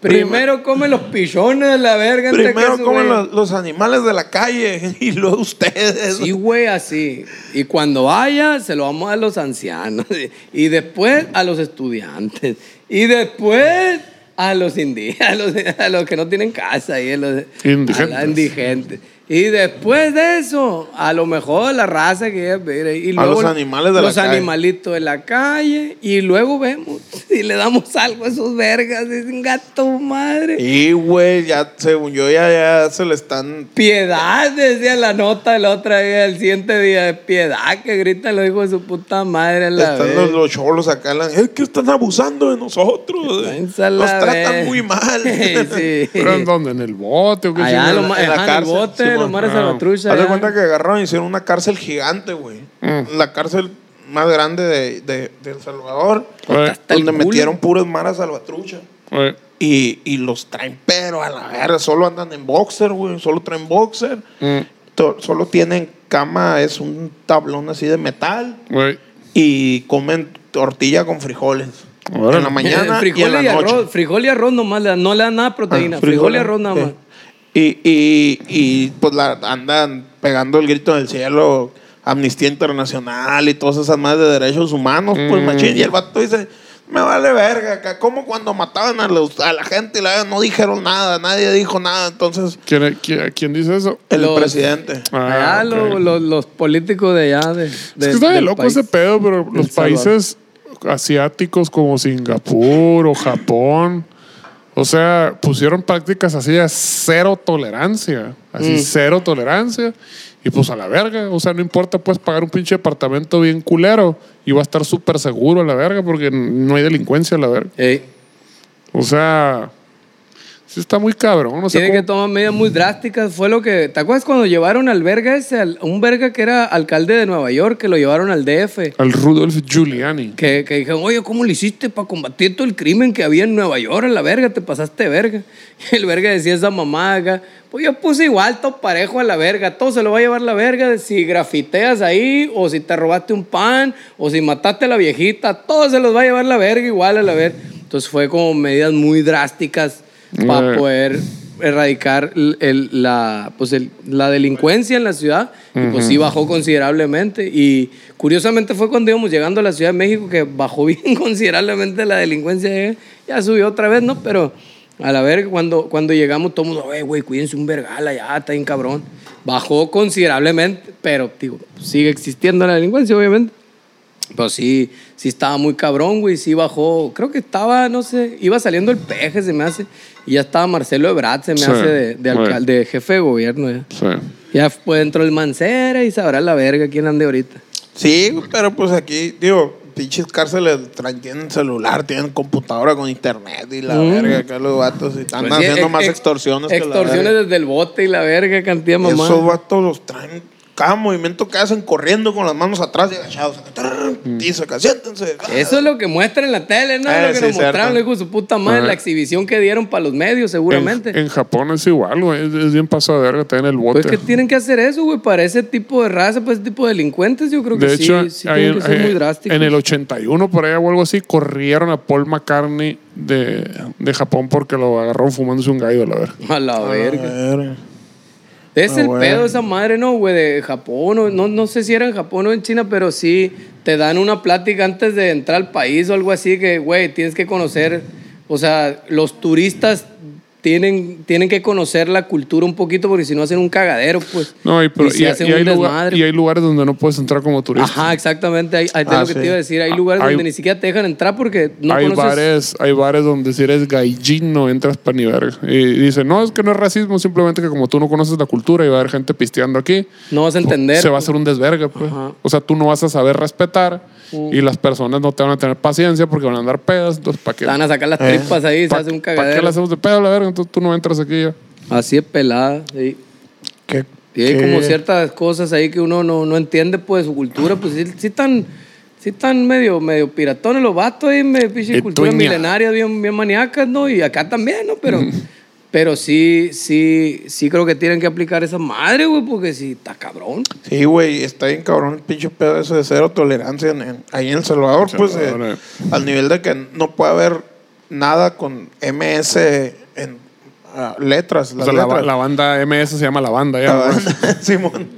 Primero comen los pichones de la verga. Primero comen los, los animales de la calle [LAUGHS] y luego ustedes. Sí, güey, así. Y cuando vaya, se lo vamos a los ancianos. [LAUGHS] Y después a los estudiantes. Y después a los indígenas, [LAUGHS] a los, a los que no tienen casa. Y a los Indigentes. a la indigentes. Y después de eso, a lo mejor la raza que ella mire, y A luego los animales de la los calle. animalitos de la calle. Y luego vemos [LAUGHS] si le damos algo a esos vergas. Dicen, gato madre. Y, güey, ya, según yo, ya, ya se le están... Piedad, decía la nota el otro día, el siguiente día, de piedad que gritan los hijos de su puta madre. a La Están vez. los, los cholos acá. la- es que están abusando de nosotros. Váyanse a Nos tratan vez. muy mal. [LAUGHS] sí. ¿Pero en dónde? ¿En el bote o qué Allá los en la ajá, en el cárcel, bote. Los mares Ah. salvatrucha. Haz de cuenta que agarraron y hicieron una cárcel gigante, güey. Mm. La cárcel más grande de, de, de El Salvador. Oye, donde metieron puras maras salvatrucha. oye, Y, y los traen, pero a la verga, solo andan en boxer, güey. Solo traen boxer. mm, To- solo tienen cama, es un tablón así de metal. oye. Y comen tortilla con frijoles. En la mañana [LAUGHS] y frijol en la y noche. arroz, frijol y arroz nomás, no le dan nada de proteína, Ah, frijol y arroz nada más. Y, y, y pues la, andan pegando el grito del cielo, Amnistía Internacional y todas esas más de derechos humanos, pues Mm. machín. Y el vato dice, me vale verga, acá. como cuando mataban a, los- a la gente y la, no dijeron nada, nadie dijo nada. Entonces, ¿Quién, quién, quién dice eso? el Los- presidente. Ah, allá ok. lo- lo- los políticos de allá. De, Es que está de loco país. ese pedo, pero los países asiáticos como Singapur o Japón, o sea, pusieron prácticas así de cero tolerancia, así Mm. cero tolerancia, y pues a la verga, o sea, no importa, puedes pagar un pinche departamento bien culero y va a estar súper seguro a la verga porque no hay delincuencia a la verga. Ey, O sea, sí está muy cabrón, tiene que ¿cómo- tomar medidas muy drásticas. Fue lo que. ¿Te acuerdas cuando llevaron al verga ese? al- un verga que era alcalde de Nueva York, que lo llevaron al DF. al Rudolf Giuliani. Que, que dijeron, oye, ¿cómo le hiciste para combatir todo el crimen que había en Nueva York? A la verga, te pasaste de verga. [LAUGHS] Y el verga decía esa mamá acá, pues yo puse igual, todo parejo a la verga, todo se lo va a llevar la verga, si grafiteas ahí, o si te robaste un pan, o si mataste a la viejita, todo se los va a llevar la verga igual a la verga. Entonces fue como medidas muy drásticas para Eh. poder erradicar el- el- la, pues el- la delincuencia en la ciudad y pues sí bajó considerablemente. Y curiosamente fue cuando íbamos llegando a la Ciudad de México que bajó [LAUGHS] bien considerablemente la delincuencia ya subió otra vez no pero a la verga cuando, cuando llegamos todo el mundo "Eh, güey cuídense un vergal allá está bien cabrón bajó considerablemente pero digo sigue existiendo la delincuencia obviamente pues sí, sí estaba muy cabrón, güey. Sí bajó. Creo que estaba, no sé, iba saliendo el peje, se me hace. Y ya estaba Marcelo Ebrard, se me Sí, hace de, de güey. alcalde, de jefe de gobierno. Ya, Sí. ya fue dentro del Mancera y sabrá la verga quién ande ahorita. Sí, pero pues aquí, digo, pinches cárceles traen- tienen celular, tienen computadora con internet y la Mm. verga, acá los vatos y están Pues sí, haciendo ex- más ex- extorsiones que la Extorsiones verga. desde el bote y la verga, cantidad de mamá. Esos vatos los traen cada movimiento que hacen corriendo con las manos atrás y agachados. Acá, siéntense. Eso es lo que muestra en la tele, ¿no? Eh, lo que sí, nos mostraron, hijo de su puta madre, Ajá. la exhibición que dieron para los medios, seguramente. En, en Japón es igual, güey. Es, es bien pasado de verga, en el bote. Pues que tienen que hacer eso, güey, para ese tipo de raza, para ese tipo de delincuentes, yo creo que de sí, hecho, sí ahí tienen en, que ser muy eh, drásticos. en el 81, por ahí o algo así, corrieron a Paul McCartney de, de Japón porque lo agarraron fumándose un gallo, la verdad. A la verga. Verga. Es Ah, el bueno. pedo esa madre, ¿no, güey? De Japón, o no, no sé si era en Japón o en China, pero sí te dan una plática antes de entrar al país o algo así que, güey, tienes que conocer, o sea, los turistas tienen, tienen que conocer la cultura un poquito porque si no hacen un cagadero, pues. No, y, pero- y se y- hay lugar- y hay lugares donde no puedes entrar como turista. Ajá, exactamente. Hay, hay- es Ah, lo que sí. te iba a decir. Hay lugares Hay- donde ni siquiera te dejan entrar porque no hay, conoces. bares, hay bares donde si eres gaijin no entras para ni verga. Y dicen, no, es que no es racismo, simplemente que como tú no conoces la cultura y va a haber gente pisteando aquí, No vas a entender. se va a pues. hacer un desvergue. Pues. Ajá. Mm. O sea, tú no vas a saber respetar y las personas no te van a tener paciencia porque van a andar pedas. Entonces, ¿para qué? Te van a sacar las Eh. tripas ahí, se ¿Pa- hace un ¿Para qué cagadero. le hacemos de pedo, la verga? Entonces tú no entras aquí ya. Así es pelada. sí. ¿Qué- Y hay qué- como ciertas cosas ahí que uno no, no entiende, pues, su cultura, pues sí, sí están, sí están medio, medio piratones los vatos ahí, me pinche Y cultura milenaria, bien, bien maníacas, ¿no? Y acá también, ¿no? Pero, pero sí, sí, sí creo que tienen que aplicar esa madre, güey, porque sí, está cabrón. Sí, güey, está bien cabrón el pinche pedo ese de cero tolerancia en- en- ahí en El Salvador, pues, Salvador, eh, eh. al nivel de que no puede haber nada con MS en ah, letras. O Las sea, la, letras. la banda MS se llama la banda ya. La banda, [LAUGHS] Simón.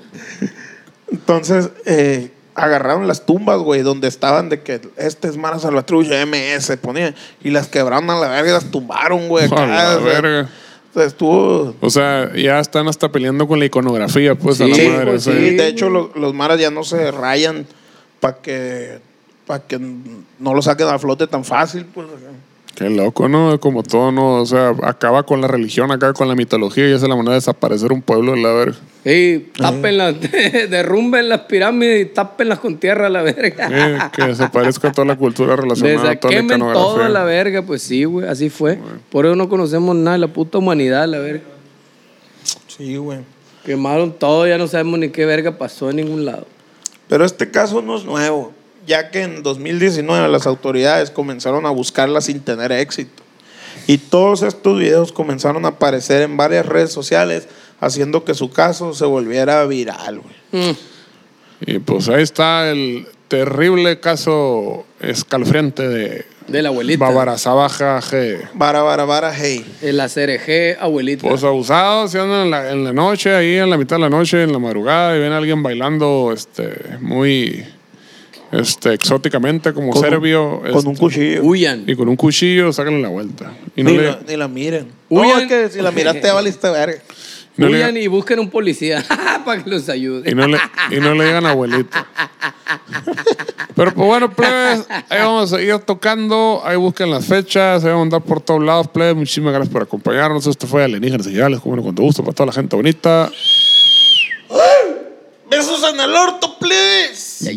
Entonces, eh, agarraron las tumbas, güey, donde estaban de que este es Mara Salvatrucha, MS, ponían, y las quebraron a la verga y las tumbaron, güey. acá, A la verga. o sea, estuvo. O sea, ya están hasta peleando con la iconografía, pues, a la Sí, madre. pues. Sí, Sí, de hecho, güey. lo- los maras ya no se rayan para que, pa que no lo saquen a flote tan fácil, pues. Qué loco, ¿no? Como todo, ¿no? O sea, acaba con la religión, acaba con la mitología y esa es la manera de desaparecer un pueblo, la verga. Sí, tápenlas, [LAUGHS] derrumben las pirámides y tápenlas con tierra a la verga. Que desaparezca toda la cultura relacionada a toda la Quemen todo la verga, pues sí, güey, así fue. Por eso no conocemos nada de la puta humanidad, la verga. Sí, güey. Quemaron todo, ya no sabemos ni qué verga pasó en ningún lado. Pero este caso no es nuevo, ya que en 2019 las autoridades comenzaron a buscarla sin tener éxito. Y todos estos videos comenzaron a aparecer en varias redes sociales, haciendo que su caso se volviera viral, güey. Mm. Y pues ahí está el terrible caso escalofriante de De la abuelita. Babarazabaja G. Vara, hey. El ACRG, abuelita. Pues abusados, se andan en la, en la noche, ahí en la mitad de la noche, en la madrugada, y ven a alguien bailando este, muy este, exóticamente, como Con un- serbio. Con este, un cuchillo. Huyan. Y con un cuchillo, sácanle la vuelta. Y no ni, le, la, ni la miren. Huyan. No, es que si la miraste, ya valiste verga. no le- Huyan y busquen un policía [LAUGHS] para que los ayude. y no le, y no le digan abuelito. Pero pues bueno, plebes, ahí vamos a seguir tocando. Ahí busquen las fechas, ahí vamos a andar por todos lados, plebes. Muchísimas gracias por acompañarnos. Esto fue Alienígenas Señales, como no, con todo gusto para toda la gente bonita. Besos en el orto, please.